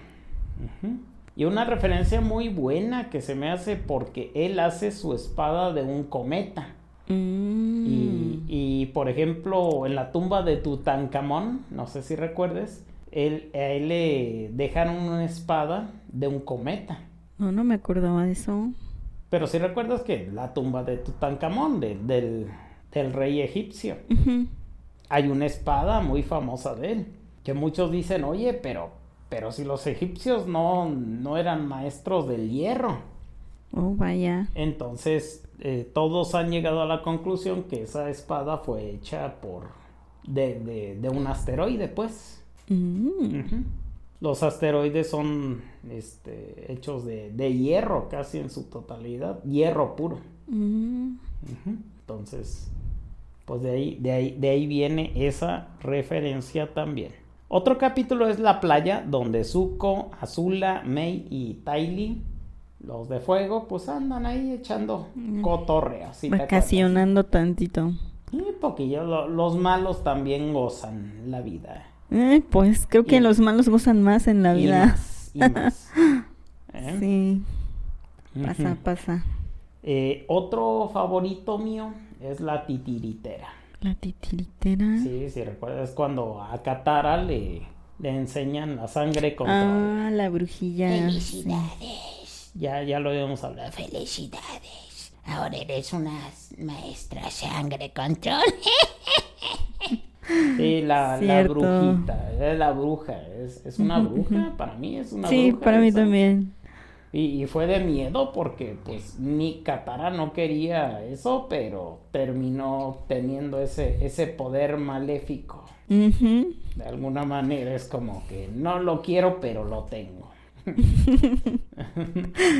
Y una referencia muy buena que se me hace porque él hace su espada de un cometa. Mm. Y, y, por ejemplo, en la tumba de Tutankamón, no sé si recuerdes, él, a él le dejaron una espada de un cometa. No, no me acordaba de eso. Pero si recuerdas que la tumba de Tutankamón, de- del, del rey egipcio, hay una espada muy famosa de él. Que muchos dicen, oye, pero, pero si los egipcios no, no eran maestros del hierro. Oh, vaya. Entonces, eh, todos han llegado a la conclusión que esa espada fue hecha por de, de- de un asteroide, pues. Mm. Los asteroides son este, hechos de, de hierro casi en su totalidad, hierro puro. Mm. Entonces, pues de ahí, de ahí, de ahí viene esa referencia también. Otro capítulo es la playa donde Zuko, Azula, Mei y Tylee, los de fuego, pues andan ahí echando Mm. cotorreas. ¿sí te acuerdas? Vacacionando tantito. Sí, poquillo, lo- los malos también gozan la vida. Eh, pues creo que Y- los malos gozan más en la Y vida. más, y más. ¿Eh? Sí, pasa, pasa. Eh, otro favorito mío es la titiritera. La titiritera. Sí, si recuerdas cuando a Katara le, le enseñan la sangre control. Ah, la brujilla. sí. Felicidades. Ya, ya lo habíamos hablado. Felicidades. Ahora eres una maestra sangre control. Sí, la, la brujita, es la bruja, es, es una bruja, para mí es una Sí, bruja. para mí esa. también. Y, y fue de miedo porque pues ni Katara no quería eso, pero terminó teniendo ese, ese poder maléfico. De alguna manera es como que no lo quiero, pero lo tengo.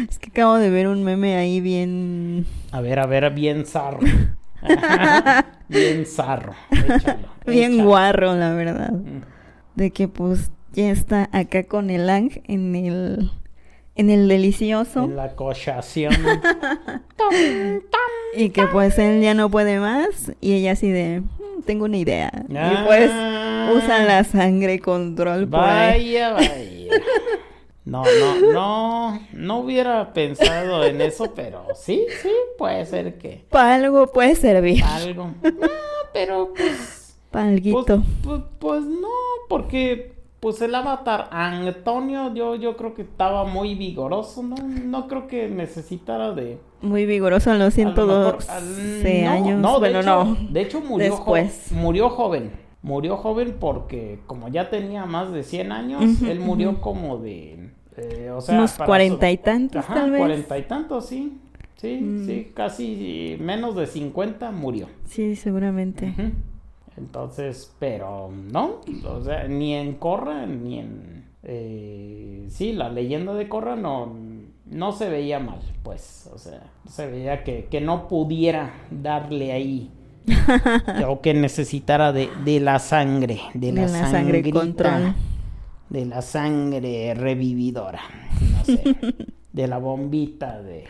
Es que acabo de ver un meme ahí bien... A ver, a ver, bien zarro. bien zarro. Échalo, Bien échalo. guarro, la verdad. De que pues ya está acá con el Ang en el... En el delicioso. En la cochación. Y que pues él ya no puede más. Y ella así de... "Mm, tengo una idea. Y Ah. pues usa la sangre control por ahí. Vaya, vaya. No, no, no, no hubiera pensado en eso, pero sí, sí, puede ser que Para algo puede servir. algo. Ah, pero pues, Para pues, pues, pues no, porque pues el avatar Antonio yo, yo creo que estaba muy vigoroso, ¿no? No creo que necesitara de... Muy vigoroso a los a lo mejor, 112 al- no, años. No, de bueno, hecho, no. De hecho murió, jo- Después. murió joven. Murió joven porque como ya tenía más de 100 años, él murió como de... eh, o sea, Unos cuarenta y tantos, Ajá, tal vez. cuarenta y tantos, sí. Sí, Mm. sí, casi menos de 50 murió. Sí, seguramente. Ujú. Entonces, pero no, o sea, ni en Corra, ni en... eh, sí, la leyenda de Corra no, no se veía mal, pues, o sea, se veía que, que no pudiera darle ahí, o que necesitara de, de la sangre, de la, De la sangre control. de la sangre revividora, no sé, de la bombita de,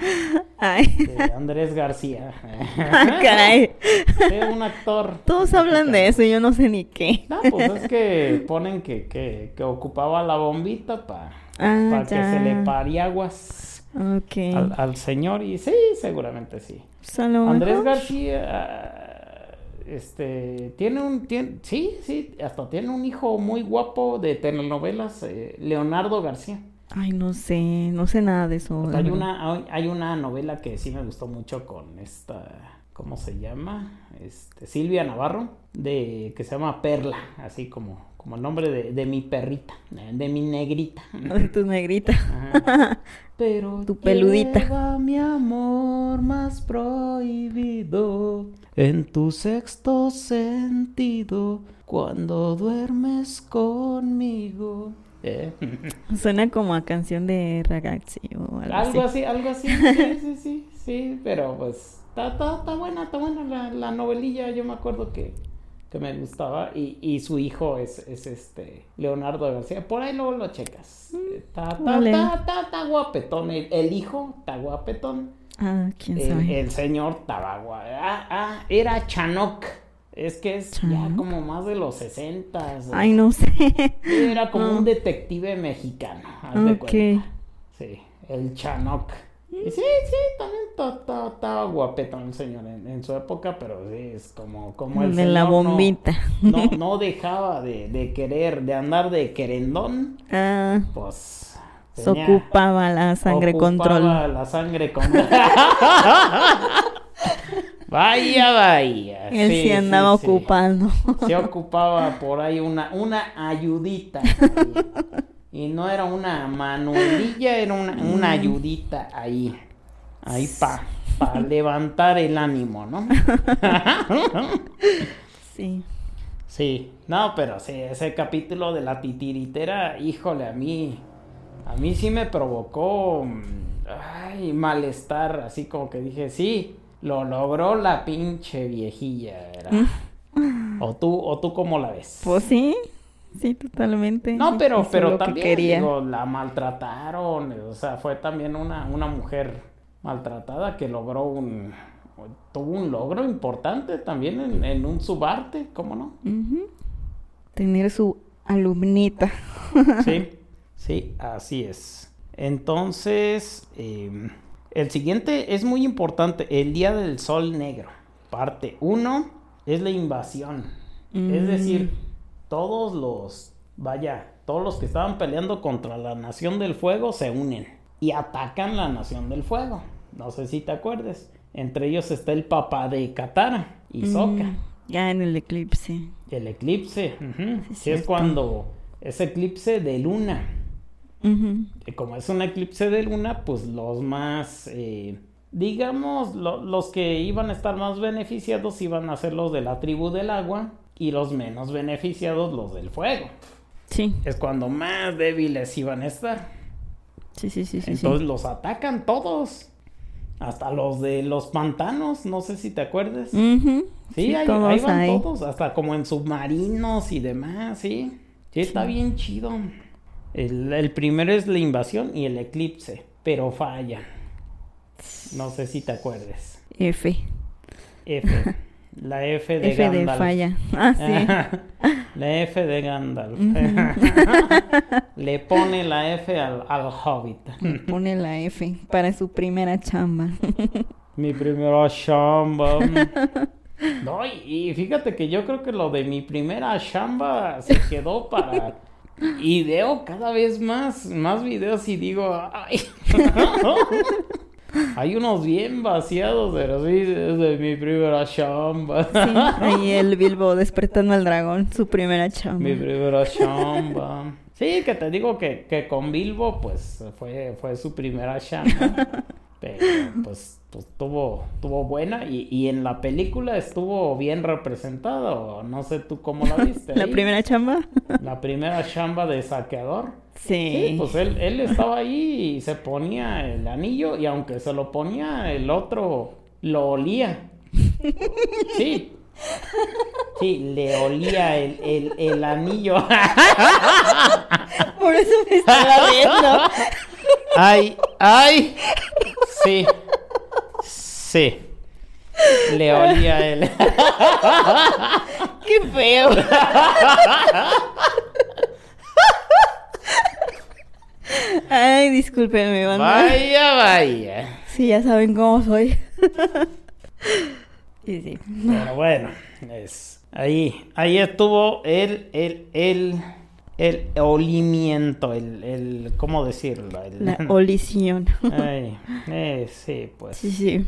de Andrés García. ah, caray. Sí, un actor. Todos hablan de eso y yo no sé ni qué. No, pues es que ponen que, que, que ocupaba la bombita para Ah, que ya. se le pariaguas al, al señor y sí, seguramente sí. Andrés. García, este, tiene un, tiene, sí, sí, hasta tiene un hijo muy guapo de telenovelas, eh, Leonardo García. Ay, no sé, no sé nada de eso. Hay una, hay- hay una novela que sí me gustó mucho con esta, ¿cómo se llama? Este, Silvia Navarro, de, que se llama Perla, así como, como el nombre de, de mi perrita, de mi negrita. de tus negritas. Ajá. Pero Tu peludita. lleva mi amor más prohibido en tu sexto sentido cuando duermes conmigo. ¿Eh? Suena como a canción de ragazzi o algo, Algo así. así, algo así, sí, sí, sí, sí, pero pues está, está, está buena, está buena la, la novelilla, yo me acuerdo que, que me gustaba y, y su hijo es, es este Leonardo García, por ahí luego lo checas, está, está, vale. está, guapetón, el, el hijo está guapetón, Ah, quién sabe. el señor estaba ah, ah, era Chanok, es que es ya como más de los sesentas, Ay, no sé. era como No. un detective mexicano, haz de Ok. cuenta. Sí, el Chanok. Y sí, sí, también ta- ta- estaba guapetón el señor en, en su época, pero sí, es como, como el de la señor no- bombita. No, no, dejaba de, de querer, de andar de querendón, Ah, pues... se ocupaba la sangre ocupaba control. la sangre control. vaya, vaya. Él sí, andaba ocupando. Se ocupaba por ahí una, una ayudita. Y no era una manuelilla, era una, una ayudita ahí. Ahí para levantar el ánimo, ¿no? Sí. Sí, no, pero sí, ese capítulo de la titiritera, híjole, a mí, a mí sí me provocó, mm, ay, malestar, así como que dije, sí, lo logró la pinche viejilla, era. O tú, o tú cómo la ves. Pues sí. Sí, totalmente. No, pero, Hizo pero que también, digo, la maltrataron, o sea, fue también una, una mujer maltratada que logró un, tuvo un logro importante también en, en un subarte, ¿cómo no? Tener su alumnita. Sí, sí, así es. Entonces, eh, el siguiente es muy importante, el Día del Sol Negro. Parte 1 es la invasión. Es Mm. decir, todos los, vaya, todos los que estaban peleando contra la Nación del Fuego se unen y atacan la Nación del Fuego. No sé si te acuerdes. Entre ellos está el papá de Katara y Sokka. Mm, ya en el eclipse. El eclipse, ujú. Sí, Sí, es cuando es eclipse de luna. Y como es un eclipse de luna, pues los más, eh, digamos, lo- los que iban a estar más beneficiados iban a ser los de la tribu del agua y los menos beneficiados los del fuego. Sí, Es cuando más débiles iban a estar. sí, sí, sí, sí. sí. Entonces los atacan todos. Hasta los de los pantanos, no sé si te acuerdas. Ujú. Sí, ahí, todos ahí van todos, hasta como en submarinos y demás, sí. Sí, está bien chido. El, el primero es la invasión y el eclipse, pero falla. No sé si te acuerdes. F. F. La F de F de falla. Ah, sí. la F de Gandalf. Le pone la F al, al hobbit. Pone la F para su primera chamba. Mi primera chamba. No, y, y fíjate que yo creo que lo de mi primera chamba se quedó para... Y veo cada vez más, más videos y digo, ay. Hay unos bien vaciados, pero sí, es de mi primera chamba. Sí, ahí el Bilbo despertando al dragón, su primera chamba. Mi primera chamba. Sí, que te digo que, que con Bilbo, pues fue, fue su primera chamba. Pero pues, pues tuvo, tuvo buena y, y en la película estuvo bien representado. No sé tú cómo la viste. La ahí. primera chamba. La primera chamba de saqueador. Sí. Sí, pues él, él estaba ahí y se ponía el anillo y aunque se lo ponía, el otro lo olía. Sí. Sí, le olía el, el, el anillo. Por eso me estaba viendo. Ay, ay. Sí. Sí. Le olía el... Qué feo. Ay, discúlpenme, banda. Vaya, vaya. Sí, ya saben cómo soy. Y sí. Pero bueno, es ahí, ahí estuvo el, el, el, el olimiento, el, el, ¿cómo decirlo? El- La olisión. Ay, eh, sí, pues. Sí, sí.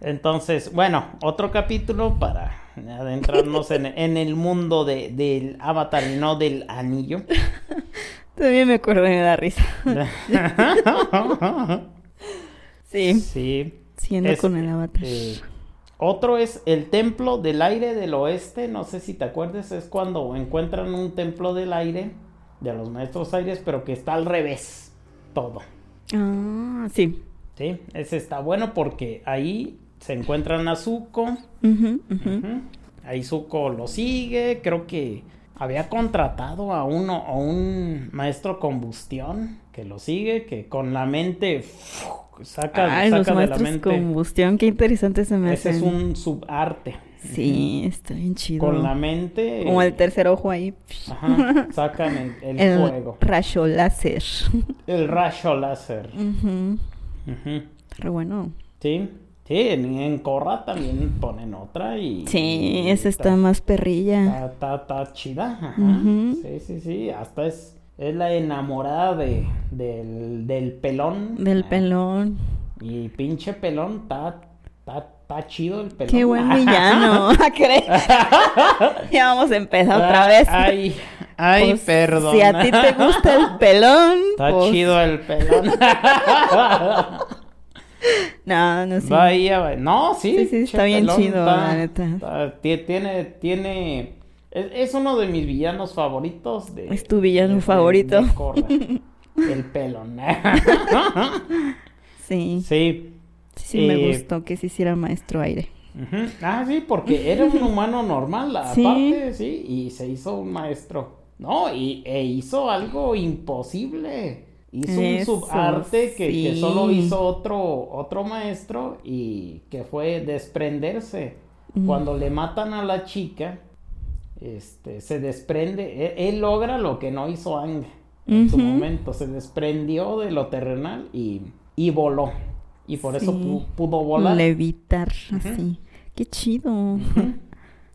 Entonces, bueno, otro capítulo para adentrarnos en, en el mundo de, del avatar y no del anillo. También me acuerdo y me da risa. Sí. sí. Siendo Es, con el avatar. eh, otro es el templo del aire del oeste. No sé si te acuerdas, es cuando encuentran un templo del aire, de los maestros aires, pero que está al revés. Todo. Ah, sí. ¿Sí? Ese está bueno porque ahí se encuentran a Zuko. Ahí Zuko lo sigue. Creo que había contratado a uno, a un maestro combustión que lo sigue, que con la mente saca, Ay, los saca de la mente. combustión, qué interesante se me Ese hace. es un subarte. Sí, está bien chido. Con la mente. Como el tercer ojo ahí. Ajá, sacan el, el El fuego. rayo láser. El rayo láser. Ujú. Re bueno. Sí. Sí, en, en Korra también ponen otra y. Sí, y esa está más perrilla. Está, está, está chida. Ajá. Sí, sí, sí. Hasta es, es la enamorada de, del, del pelón. Del Ah, pelón. Y pinche pelón, está, está, está chido el pelón. Qué buen villano. ¿Crees? ya vamos a empezar otra vez. Ay, ay, Pues, perdón. Si a ti te gusta el pelón. Está pues, chido el pelón. No, no, sí. No, sí. Sí, está bien chido, la neta. está- tiene, tiene. Es, es uno de mis villanos favoritos. De, Es tu villano de- favorito. de el pelón. Sí. sí. Sí, sí me Eh, gustó que se hiciera maestro aire. Ah, sí, porque era un humano normal, aparte, sí, y se hizo un maestro. No, y e hizo algo imposible. Hizo Eso, un subarte que, solo hizo otro, otro maestro y que fue desprenderse. Cuando le matan a la chica, este, se desprende, él, él logra lo que no hizo Ang en su momento, se desprendió de lo terrenal y, y voló. Y por eso Sí. pudo volar. Levitar, así. Qué chido.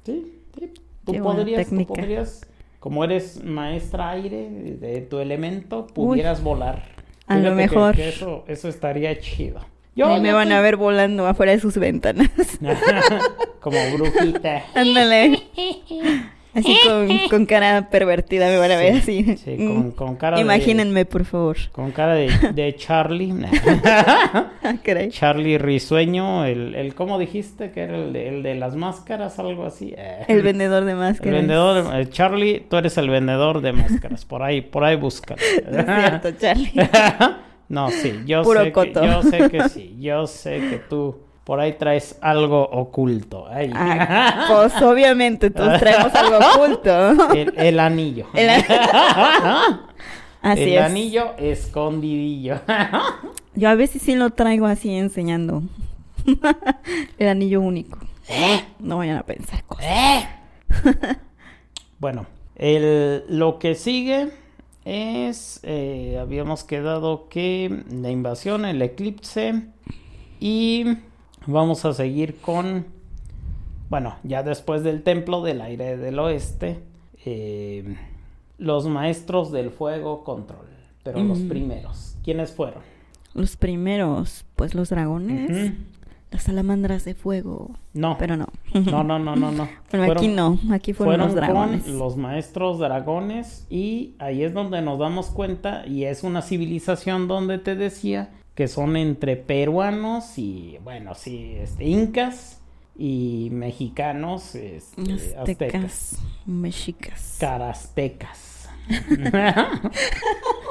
Sí, sí. Tú Qué buena podrías, tú técnica. podrías, como eres maestra aire de tu elemento, pudieras volar. a lo Fíjate mejor. que eso, eso estaría chido. Ahí me yo van te- a ver volando afuera de sus ventanas. como brujita. Ándale. Así con, con cara pervertida me van a ver así. Sí, con, Mm. con cara de... Imagínenme, por favor. Con cara de, de Charlie. Ah, caray. Charlie Risueño, el, el, ¿cómo dijiste? Que era el de, el de las máscaras, algo así. Eh. El vendedor de El máscaras. vendedor, de- eh, Charlie, tú eres el vendedor de máscaras. Por ahí, por ahí búscalo. No es cierto, Charlie. no, sí, yo Puro sé, que, coto. yo sé que sí. Yo sé que tú por ahí traes algo oculto. Ay. Ah, pues obviamente todos traemos algo oculto. el, el anillo. El a- Así el es. anillo escondidillo. Yo a veces sí lo traigo así enseñando. El anillo único. ¿Eh? No vayan a pensar cosas. ¿Eh? Bueno, el, lo que sigue es, eh, habíamos quedado que la invasión, el eclipse y vamos a seguir con, bueno, ya después del templo del aire del oeste, eh, los maestros del fuego control, pero los Mm. primeros, ¿quiénes fueron? Los primeros, pues los dragones, las salamandras de fuego. No, Pero no. no, no, no, no, no. Bueno, aquí no, aquí fueron, los dragones. con los maestros dragones y ahí es donde nos damos cuenta y es una civilización donde te decía que son entre peruanos y, bueno, sí, este, incas y mexicanos, este, aztecas. Aztecas, mexicas. Carastecas.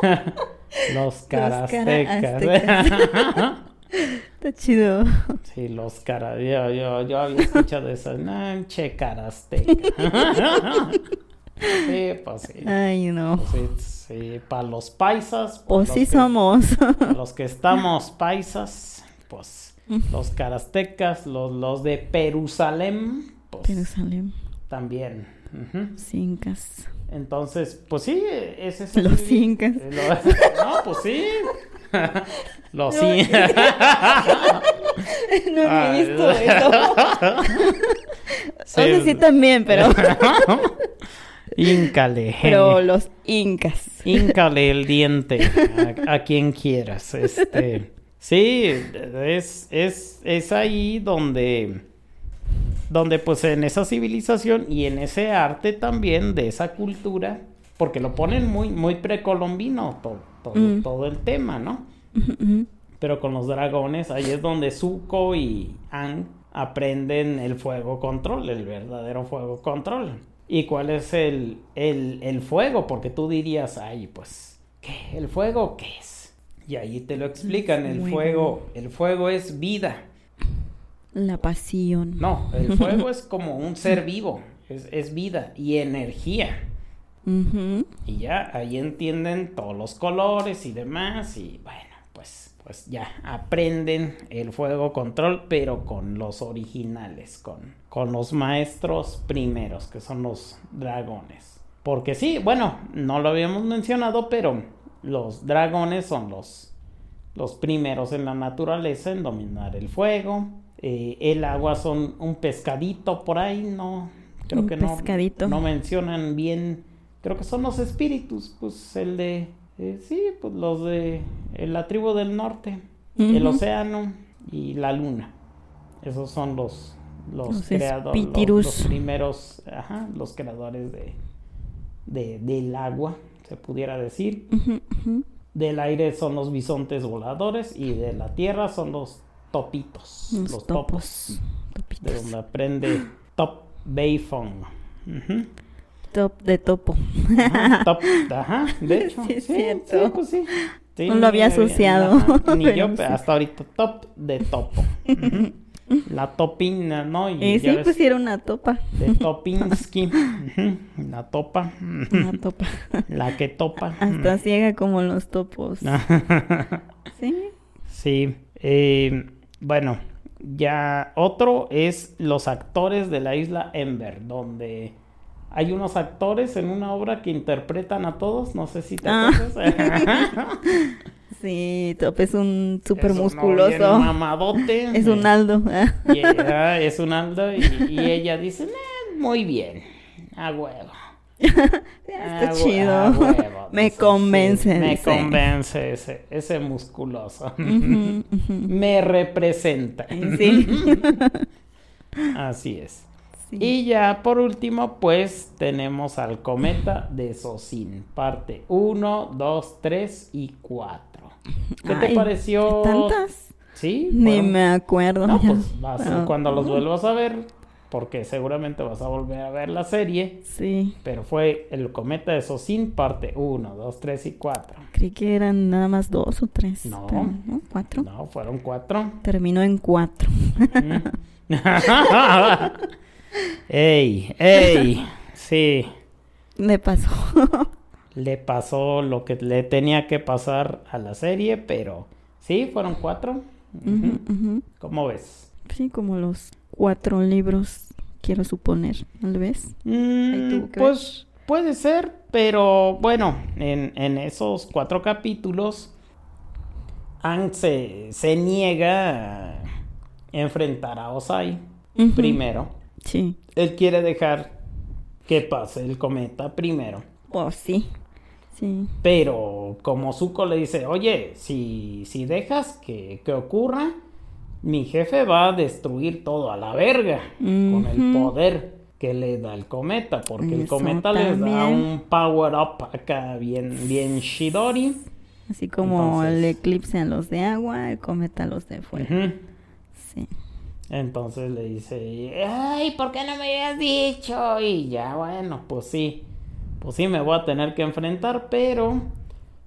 los cara- carastecas. Está chido. sí, los cara... Yo, yo, yo había escuchado eso. No, che, carasteca. Sí, pues sí. Ay, no. Pues sí, sí, para los paisas. Pues los sí que- somos. Los que estamos paisas, pues los carastecas, los, los de Jerusalén, pues también. Ujú. los incas. Entonces, pues sí, ese es el- Los incas. Eh, No, pues sí. Los incas. No he visto eso. O sea, sí también, pero, Íncale. pero los incas. Híncale el diente a, a quien quieras. Este, sí, es, es, es ahí donde, donde pues en esa civilización y en ese arte también de esa cultura, porque lo ponen muy, muy precolombino todo, todo, Mm. todo el tema, ¿no? Pero con los dragones, ahí es donde Zuko y Aang aprenden el fuego control, el verdadero fuego control. ¿Y cuál es el, el, el fuego? Porque tú dirías, ay, pues, ¿qué? ¿El fuego qué es? Y ahí te lo explican, el Fuego. fuego, el fuego es vida. La pasión. No, el fuego es como un ser vivo, es, es vida y energía. Y ya ahí entienden todos los colores y demás y bueno, pues, pues ya aprenden el fuego control, pero con los originales, con, con los maestros primeros, que son los dragones. Porque sí, bueno, no lo habíamos mencionado, pero los dragones son los, los primeros en la naturaleza en dominar el fuego. Eh, el agua son un pescadito por ahí, no, creo Un que no, pescadito. no mencionan bien, creo que son los espíritus, pues el de, eh, sí, pues los de eh, la tribu del norte, el océano y la luna. Esos son los los, Los creadores, los, los primeros, ajá, los creadores de, de del agua, se pudiera decir. Ujú, ujú. Del aire son los bisontes voladores y de la tierra son los topitos, Los, los, topos. topos, de donde aprende Top Bayfong. Ujú. Top de topo. Ajá, top, ajá, de hecho. Sí, cierto. sí, pues sí. Sí, No lo había asociado, Ni yo, sí. pero hasta ahorita top de topo. La topina, ¿no? Y ya sí, pues era una topa. de Topinski. La topa. Una topa. La que topa. Hasta ciega como los topos. Sí. Sí, eh, bueno, ya otro es los actores de la isla Ember, donde hay unos actores en una obra que interpretan a todos, no sé si te Ah. Sí, Top es un súper musculoso. bien mamadote. Es un Aldo. ah. Y ella es un Aldo y, y ella dice, "Eh, muy bien, a huevo. Está A hue- chido. a huevo", Me convence. sí, me dice. convence ese, ese musculoso. Ujú, ujú. me representa. Sí. Así es. Sí. Y ya por último, pues tenemos al cometa de Sosin, parte 1, 2, 3 y 4. ¿Qué te Ay, pareció? ¿Tantas? Sí. Ni fueron- me acuerdo. No, pues vas- Ah, cuando los vuelvas a ver, porque seguramente vas a volver a ver la serie, Sí. pero fue el cometa de Sosin, parte 1, 2, 3 y 4. Creí que eran nada más dos o tres. No. pero Cuatro. No, fueron 4. Terminó en cuatro. ey, ey, sí, Le pasó. le pasó lo que le tenía que pasar a la serie, pero sí, fueron cuatro. ¿Cómo ves? Sí, como los cuatro libros, quiero suponer, tal vez. Mm, pues puede ser, pero bueno, en, en esos cuatro capítulos, Aang se, se niega a enfrentar a Osai primero. Sí. Él quiere dejar que pase el cometa primero. Oh, sí. Sí. Pero como Zuko le dice, oye, si, si dejas que, que ocurra, mi jefe va a destruir todo a la verga con el poder que le da el cometa, porque el cometa les da un power up acá bien, bien Shidori. Así como el eclipse a los de agua, el cometa a los de fuego. Sí. Entonces le dice, ay, ¿por qué no me habías dicho? Y ya, bueno, pues sí, pues sí me voy a tener que enfrentar, pero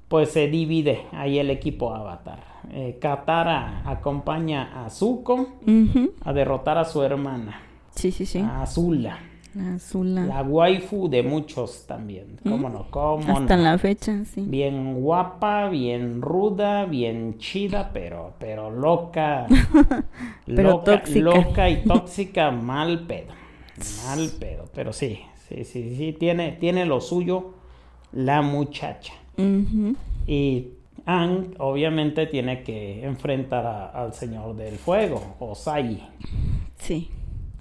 pues se divide ahí el equipo Avatar. Eh, Katara acompaña a Zuko a derrotar a su hermana, Sí, sí, sí. a Azula, La Azula. la waifu de muchos también, cómo no, cómo Hasta no. la fecha, sí. Bien guapa, bien ruda, bien chida, pero, pero loca. Pero loca, tóxica. loca y tóxica, mal pedo. Mal pedo. Pero sí, sí, sí, sí, tiene, tiene lo suyo la muchacha. Y Ang obviamente tiene que enfrentar a- al Señor del Fuego, Osai. Sí.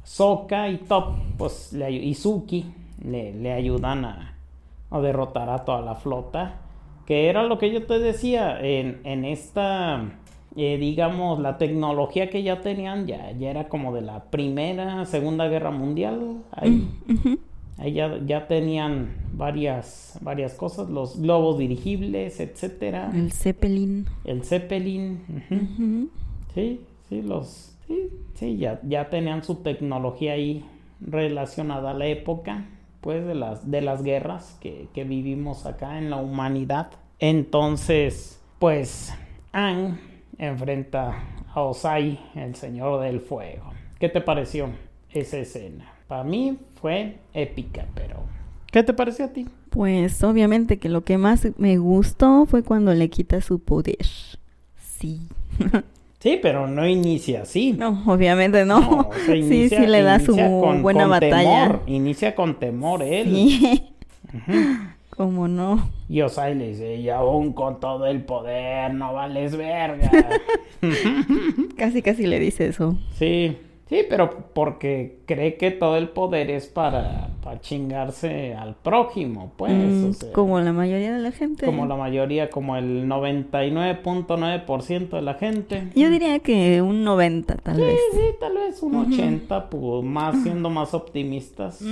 Sokka y Top, pues, le, y Suki le, le ayudan a, a derrotar a toda la flota. Que era lo que yo te decía, en, en esta, eh, digamos, la tecnología que ya tenían, ya, ya era como de la primera, segunda guerra mundial. Ahí. Ahí ya, ya tenían varias, varias cosas, los globos dirigibles, etcétera. El Zeppelin. El Zeppelin. Sí, sí, los. Sí, sí, ya, ya tenían su tecnología ahí relacionada a la época, pues, de las, de las guerras que, que vivimos acá en la humanidad. Entonces, pues, Ang enfrenta a Osai, el señor del fuego. ¿Qué te pareció esa escena? Para mí fue épica, pero. ¿Qué te pareció a ti? Pues obviamente que lo que más me gustó fue cuando le quita su poder. Sí. Sí, pero no inicia así. No, obviamente no. No, o sea, sí, inicia- sí le da su con- buena con batalla. temor, inicia con temor él. Sí. Como no. Y Osai le dice, y aún con todo el poder, no vales verga. Casi casi le dice eso. sí, sí, pero porque cree que todo el poder es para, para chingarse al prójimo, pues. Mm, o sea, como la mayoría de la gente. como la mayoría, como el 99.9% de la gente. Yo diría que un 90 tal Sí, vez. sí, tal vez un 80, pues más siendo más optimistas.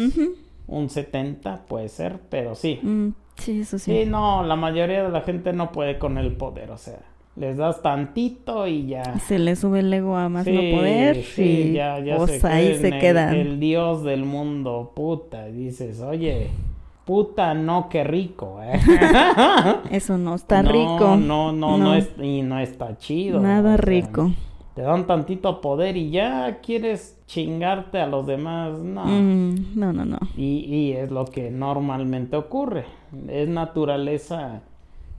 Un 70 puede ser, pero sí. Mm, sí, eso sí. Sí, no, la mayoría de la gente no puede con el poder, o sea, les das tantito y ya. Se le sube el ego a más Sí, no poder sí, y ya, ya pues se ahí creen se el- quedan. El, dios del mundo, puta, y dices, oye, puta, no, qué rico, ¿eh? Eso no está No, rico. No, no, no, es, y no está chido. Nada o sea, rico. te dan tantito poder y ya quieres chingarte a los demás, no. Mm, no, no, no. Y, y es lo que normalmente ocurre. Es naturaleza.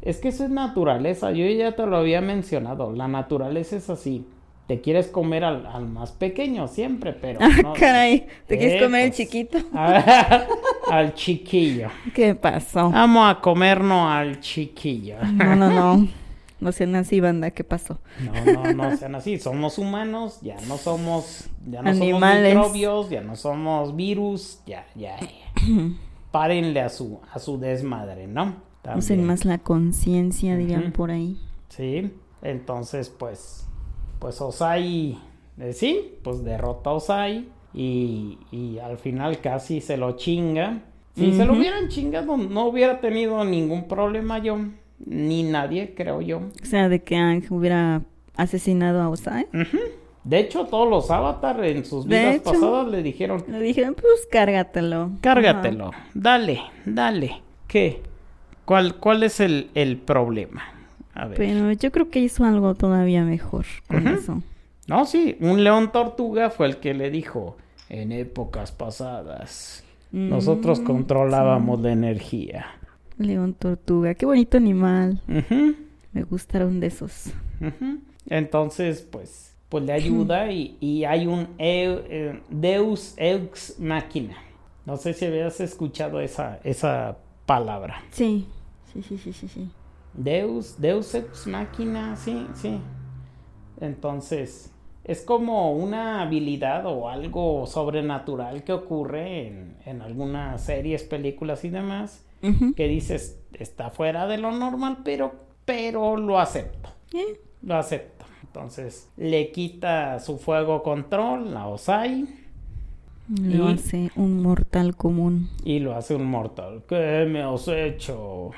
Es que eso es naturaleza. Yo ya te lo había mencionado. La naturaleza es así. Te quieres comer al, al más pequeño siempre, pero. Ah, no- caray. ¿Te quieres comer el pues, chiquito? al chiquillo. ¿Qué pasó? Vamos a comernos al chiquillo. No, no, no. No sean así, banda. ¿Qué pasó? No, no, no sean así. Somos humanos, ya no somos, ya no Animales. somos microbios, ya no somos virus, ya, ya, ya. Párenle a su, a su desmadre, ¿no? Usen más la conciencia, dirían por ahí. Sí, entonces pues, pues Osai, eh, sí, pues derrota a Osai y, y al final casi se lo chinga. Si se lo hubieran chingado, no hubiera tenido ningún problema yo, ni nadie, creo yo. O sea, de que Ang hubiera asesinado a Osai. De hecho, todos los avatar en sus De vidas hecho. pasadas le dijeron, Le dijeron, pues cárgatelo. cárgatelo, dale, dale. ¿Qué? ¿Cuál, cuál es el, el problema? A ver. Pero yo creo que hizo algo todavía mejor con eso. No, sí, un león tortuga fue el que le dijo, en épocas pasadas, nosotros Mm, controlábamos la energía. León tortuga. Qué bonito animal. Me gustaron de esos. Entonces, pues, pues le ayuda y, y hay un eu- eh, Deus Ex Machina. No sé si habías escuchado esa, esa palabra. Sí. Sí, sí, sí, sí, sí. Deus, Deus Ex Machina, sí, sí. Entonces, es como una habilidad o algo sobrenatural que ocurre en, en algunas series, películas y demás, que dices, está fuera de lo normal, pero, pero lo acepto, Eh, lo acepto. Entonces, le quita su fuego control a Osai Lo Y- hace un mortal común. y lo hace un mortal. ¿Qué me has hecho?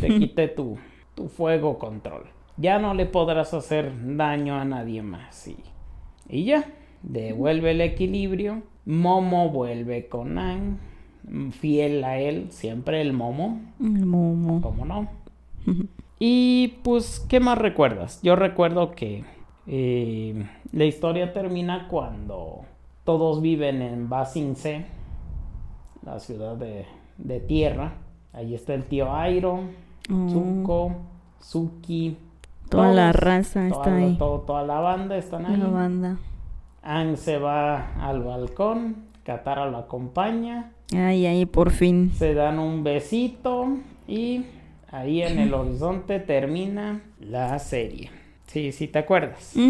Te quité tu, tu fuego control. Ya no le podrás hacer daño a nadie más. Y, y ya, devuelve el equilibrio. Momo vuelve con Ang, fiel a él, siempre el Momo, El momo. ¿cómo no? Y pues, ¿qué más recuerdas? Yo recuerdo que eh, la historia termina cuando todos viven en Basingse, la ciudad de, de tierra. Ahí está el tío Airo. Zuko, Suki. Toda la raza toda está ahí. todo- toda la banda están ahí. La banda. Ang se va al balcón, Katara lo acompaña, Ay, ahí por fin. se dan un besito y ahí en el horizonte termina la serie. Sí, sí, ¿te acuerdas?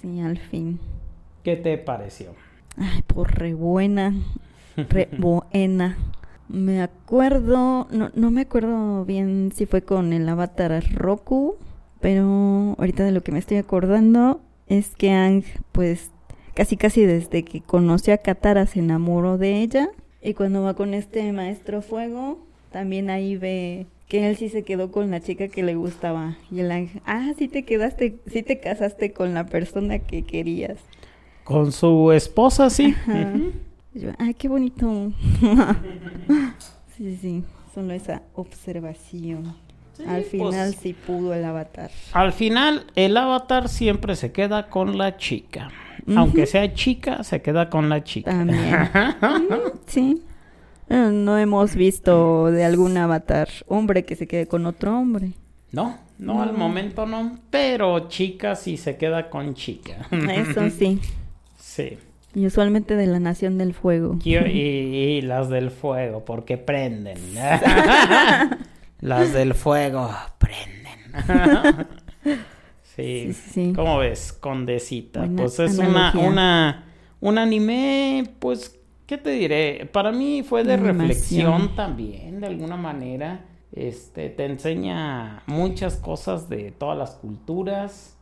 Sí, al fin. ¿Qué te pareció? Ay, por re buena. Re buena. Me acuerdo, no, no me acuerdo bien si fue con el avatar Roku, pero ahorita de lo que me estoy acordando es que Ang, pues, casi casi desde que conoció a Katara se enamoró de ella. Y cuando va con este maestro fuego, también ahí ve que él sí se quedó con la chica que le gustaba. Y el Ang, ah, sí te quedaste, sí te casaste con la persona que querías. Con su esposa, sí. Ajá. Yo, ay, qué bonito. sí, sí, sí, solo esa observación. Al pues, final sí pudo el avatar. Al final, el avatar siempre se queda con la chica. Aunque sea chica, se queda con la chica. También. Sí. Eh, No hemos visto de algún avatar hombre que se quede con otro hombre. No, no, al No. momento no. Pero chica sí se queda con chica. Eso sí. Sí. Y usualmente de la Nación del Fuego. Y, y- y las del fuego, porque prenden. las del fuego prenden. sí. Sí. ¿Cómo ves, Condecita? Buena pues es una, una, un anime, pues, ¿qué te diré? Para mí fue de Animación. reflexión también, de alguna manera. Este, te enseña muchas cosas de todas las culturas.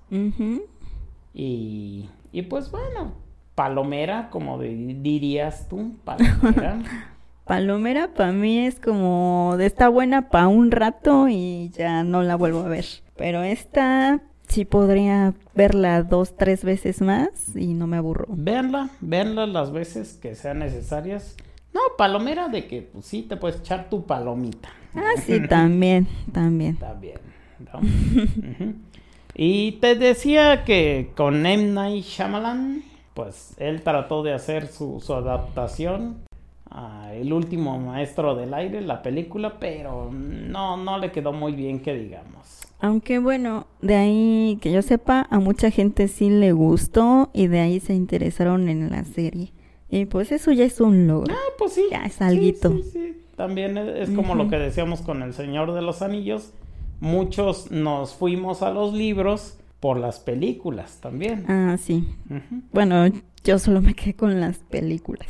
Y, y pues bueno, palomera, como di- dirías tú, palomera. Palomera para mí es como de esta buena para un rato y ya no la vuelvo a ver. Pero esta sí podría verla dos, tres veces más y no me aburro. Véanla, véanla las veces que sean necesarias. No, palomera de que pues, sí te puedes echar tu palomita. Ah, sí, también, también. También. Y te decía que con M. Night Shyamalan, pues él trató de hacer su, su adaptación a El último maestro del aire, la película, pero no, no le quedó muy bien que digamos. Aunque bueno, de ahí que yo sepa, a mucha gente sí le gustó y de ahí se interesaron en la serie. Y pues eso ya es un logro. Ah, pues sí. Ya es Sí, alguito. Sí, sí. También es, es como lo que decíamos con El Señor de los Anillos. Muchos nos fuimos a los libros por las películas también. Ah, sí. Bueno, yo solo me quedé con las películas.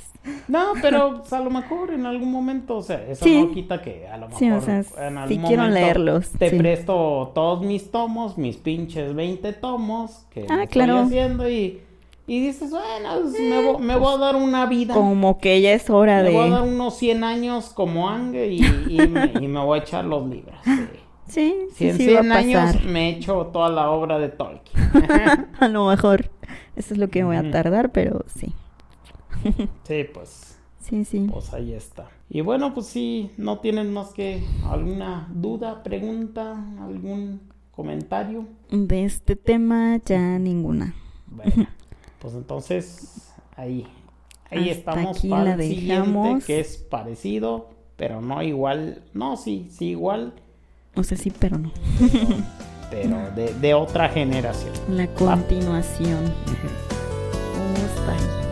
No, pero pues, a lo mejor en algún momento, o sea, eso Sí. no quita que a lo mejor Sí, o sea, en algún sí quiero momento leerlos, Te sí. presto todos mis tomos, mis pinches 20 tomos que Ah, estoy claro. haciendo y, y dices, bueno, pues, me, vo- me voy a dar una vida. Como que ya es hora Me voy a dar de... unos 100 años como Ange y, y me, y me voy a echar los libros. sí. Sí, Si sí, en sí va 100 a años me echo toda la obra de Tolkien. A lo mejor. Eso es lo que voy a tardar, pero sí. sí, pues, Sí, sí. pues ahí está. Y bueno, pues sí, no tienen más que alguna duda, pregunta, algún comentario. De este tema ya ninguna. Bueno, pues entonces ahí, ahí Hasta estamos aquí para la el siguiente, dejamos. que es parecido, pero no igual. No, sí, sí igual, O sea, sí, pero no. pero de, de otra generación. La continuación. Oh, está ahí.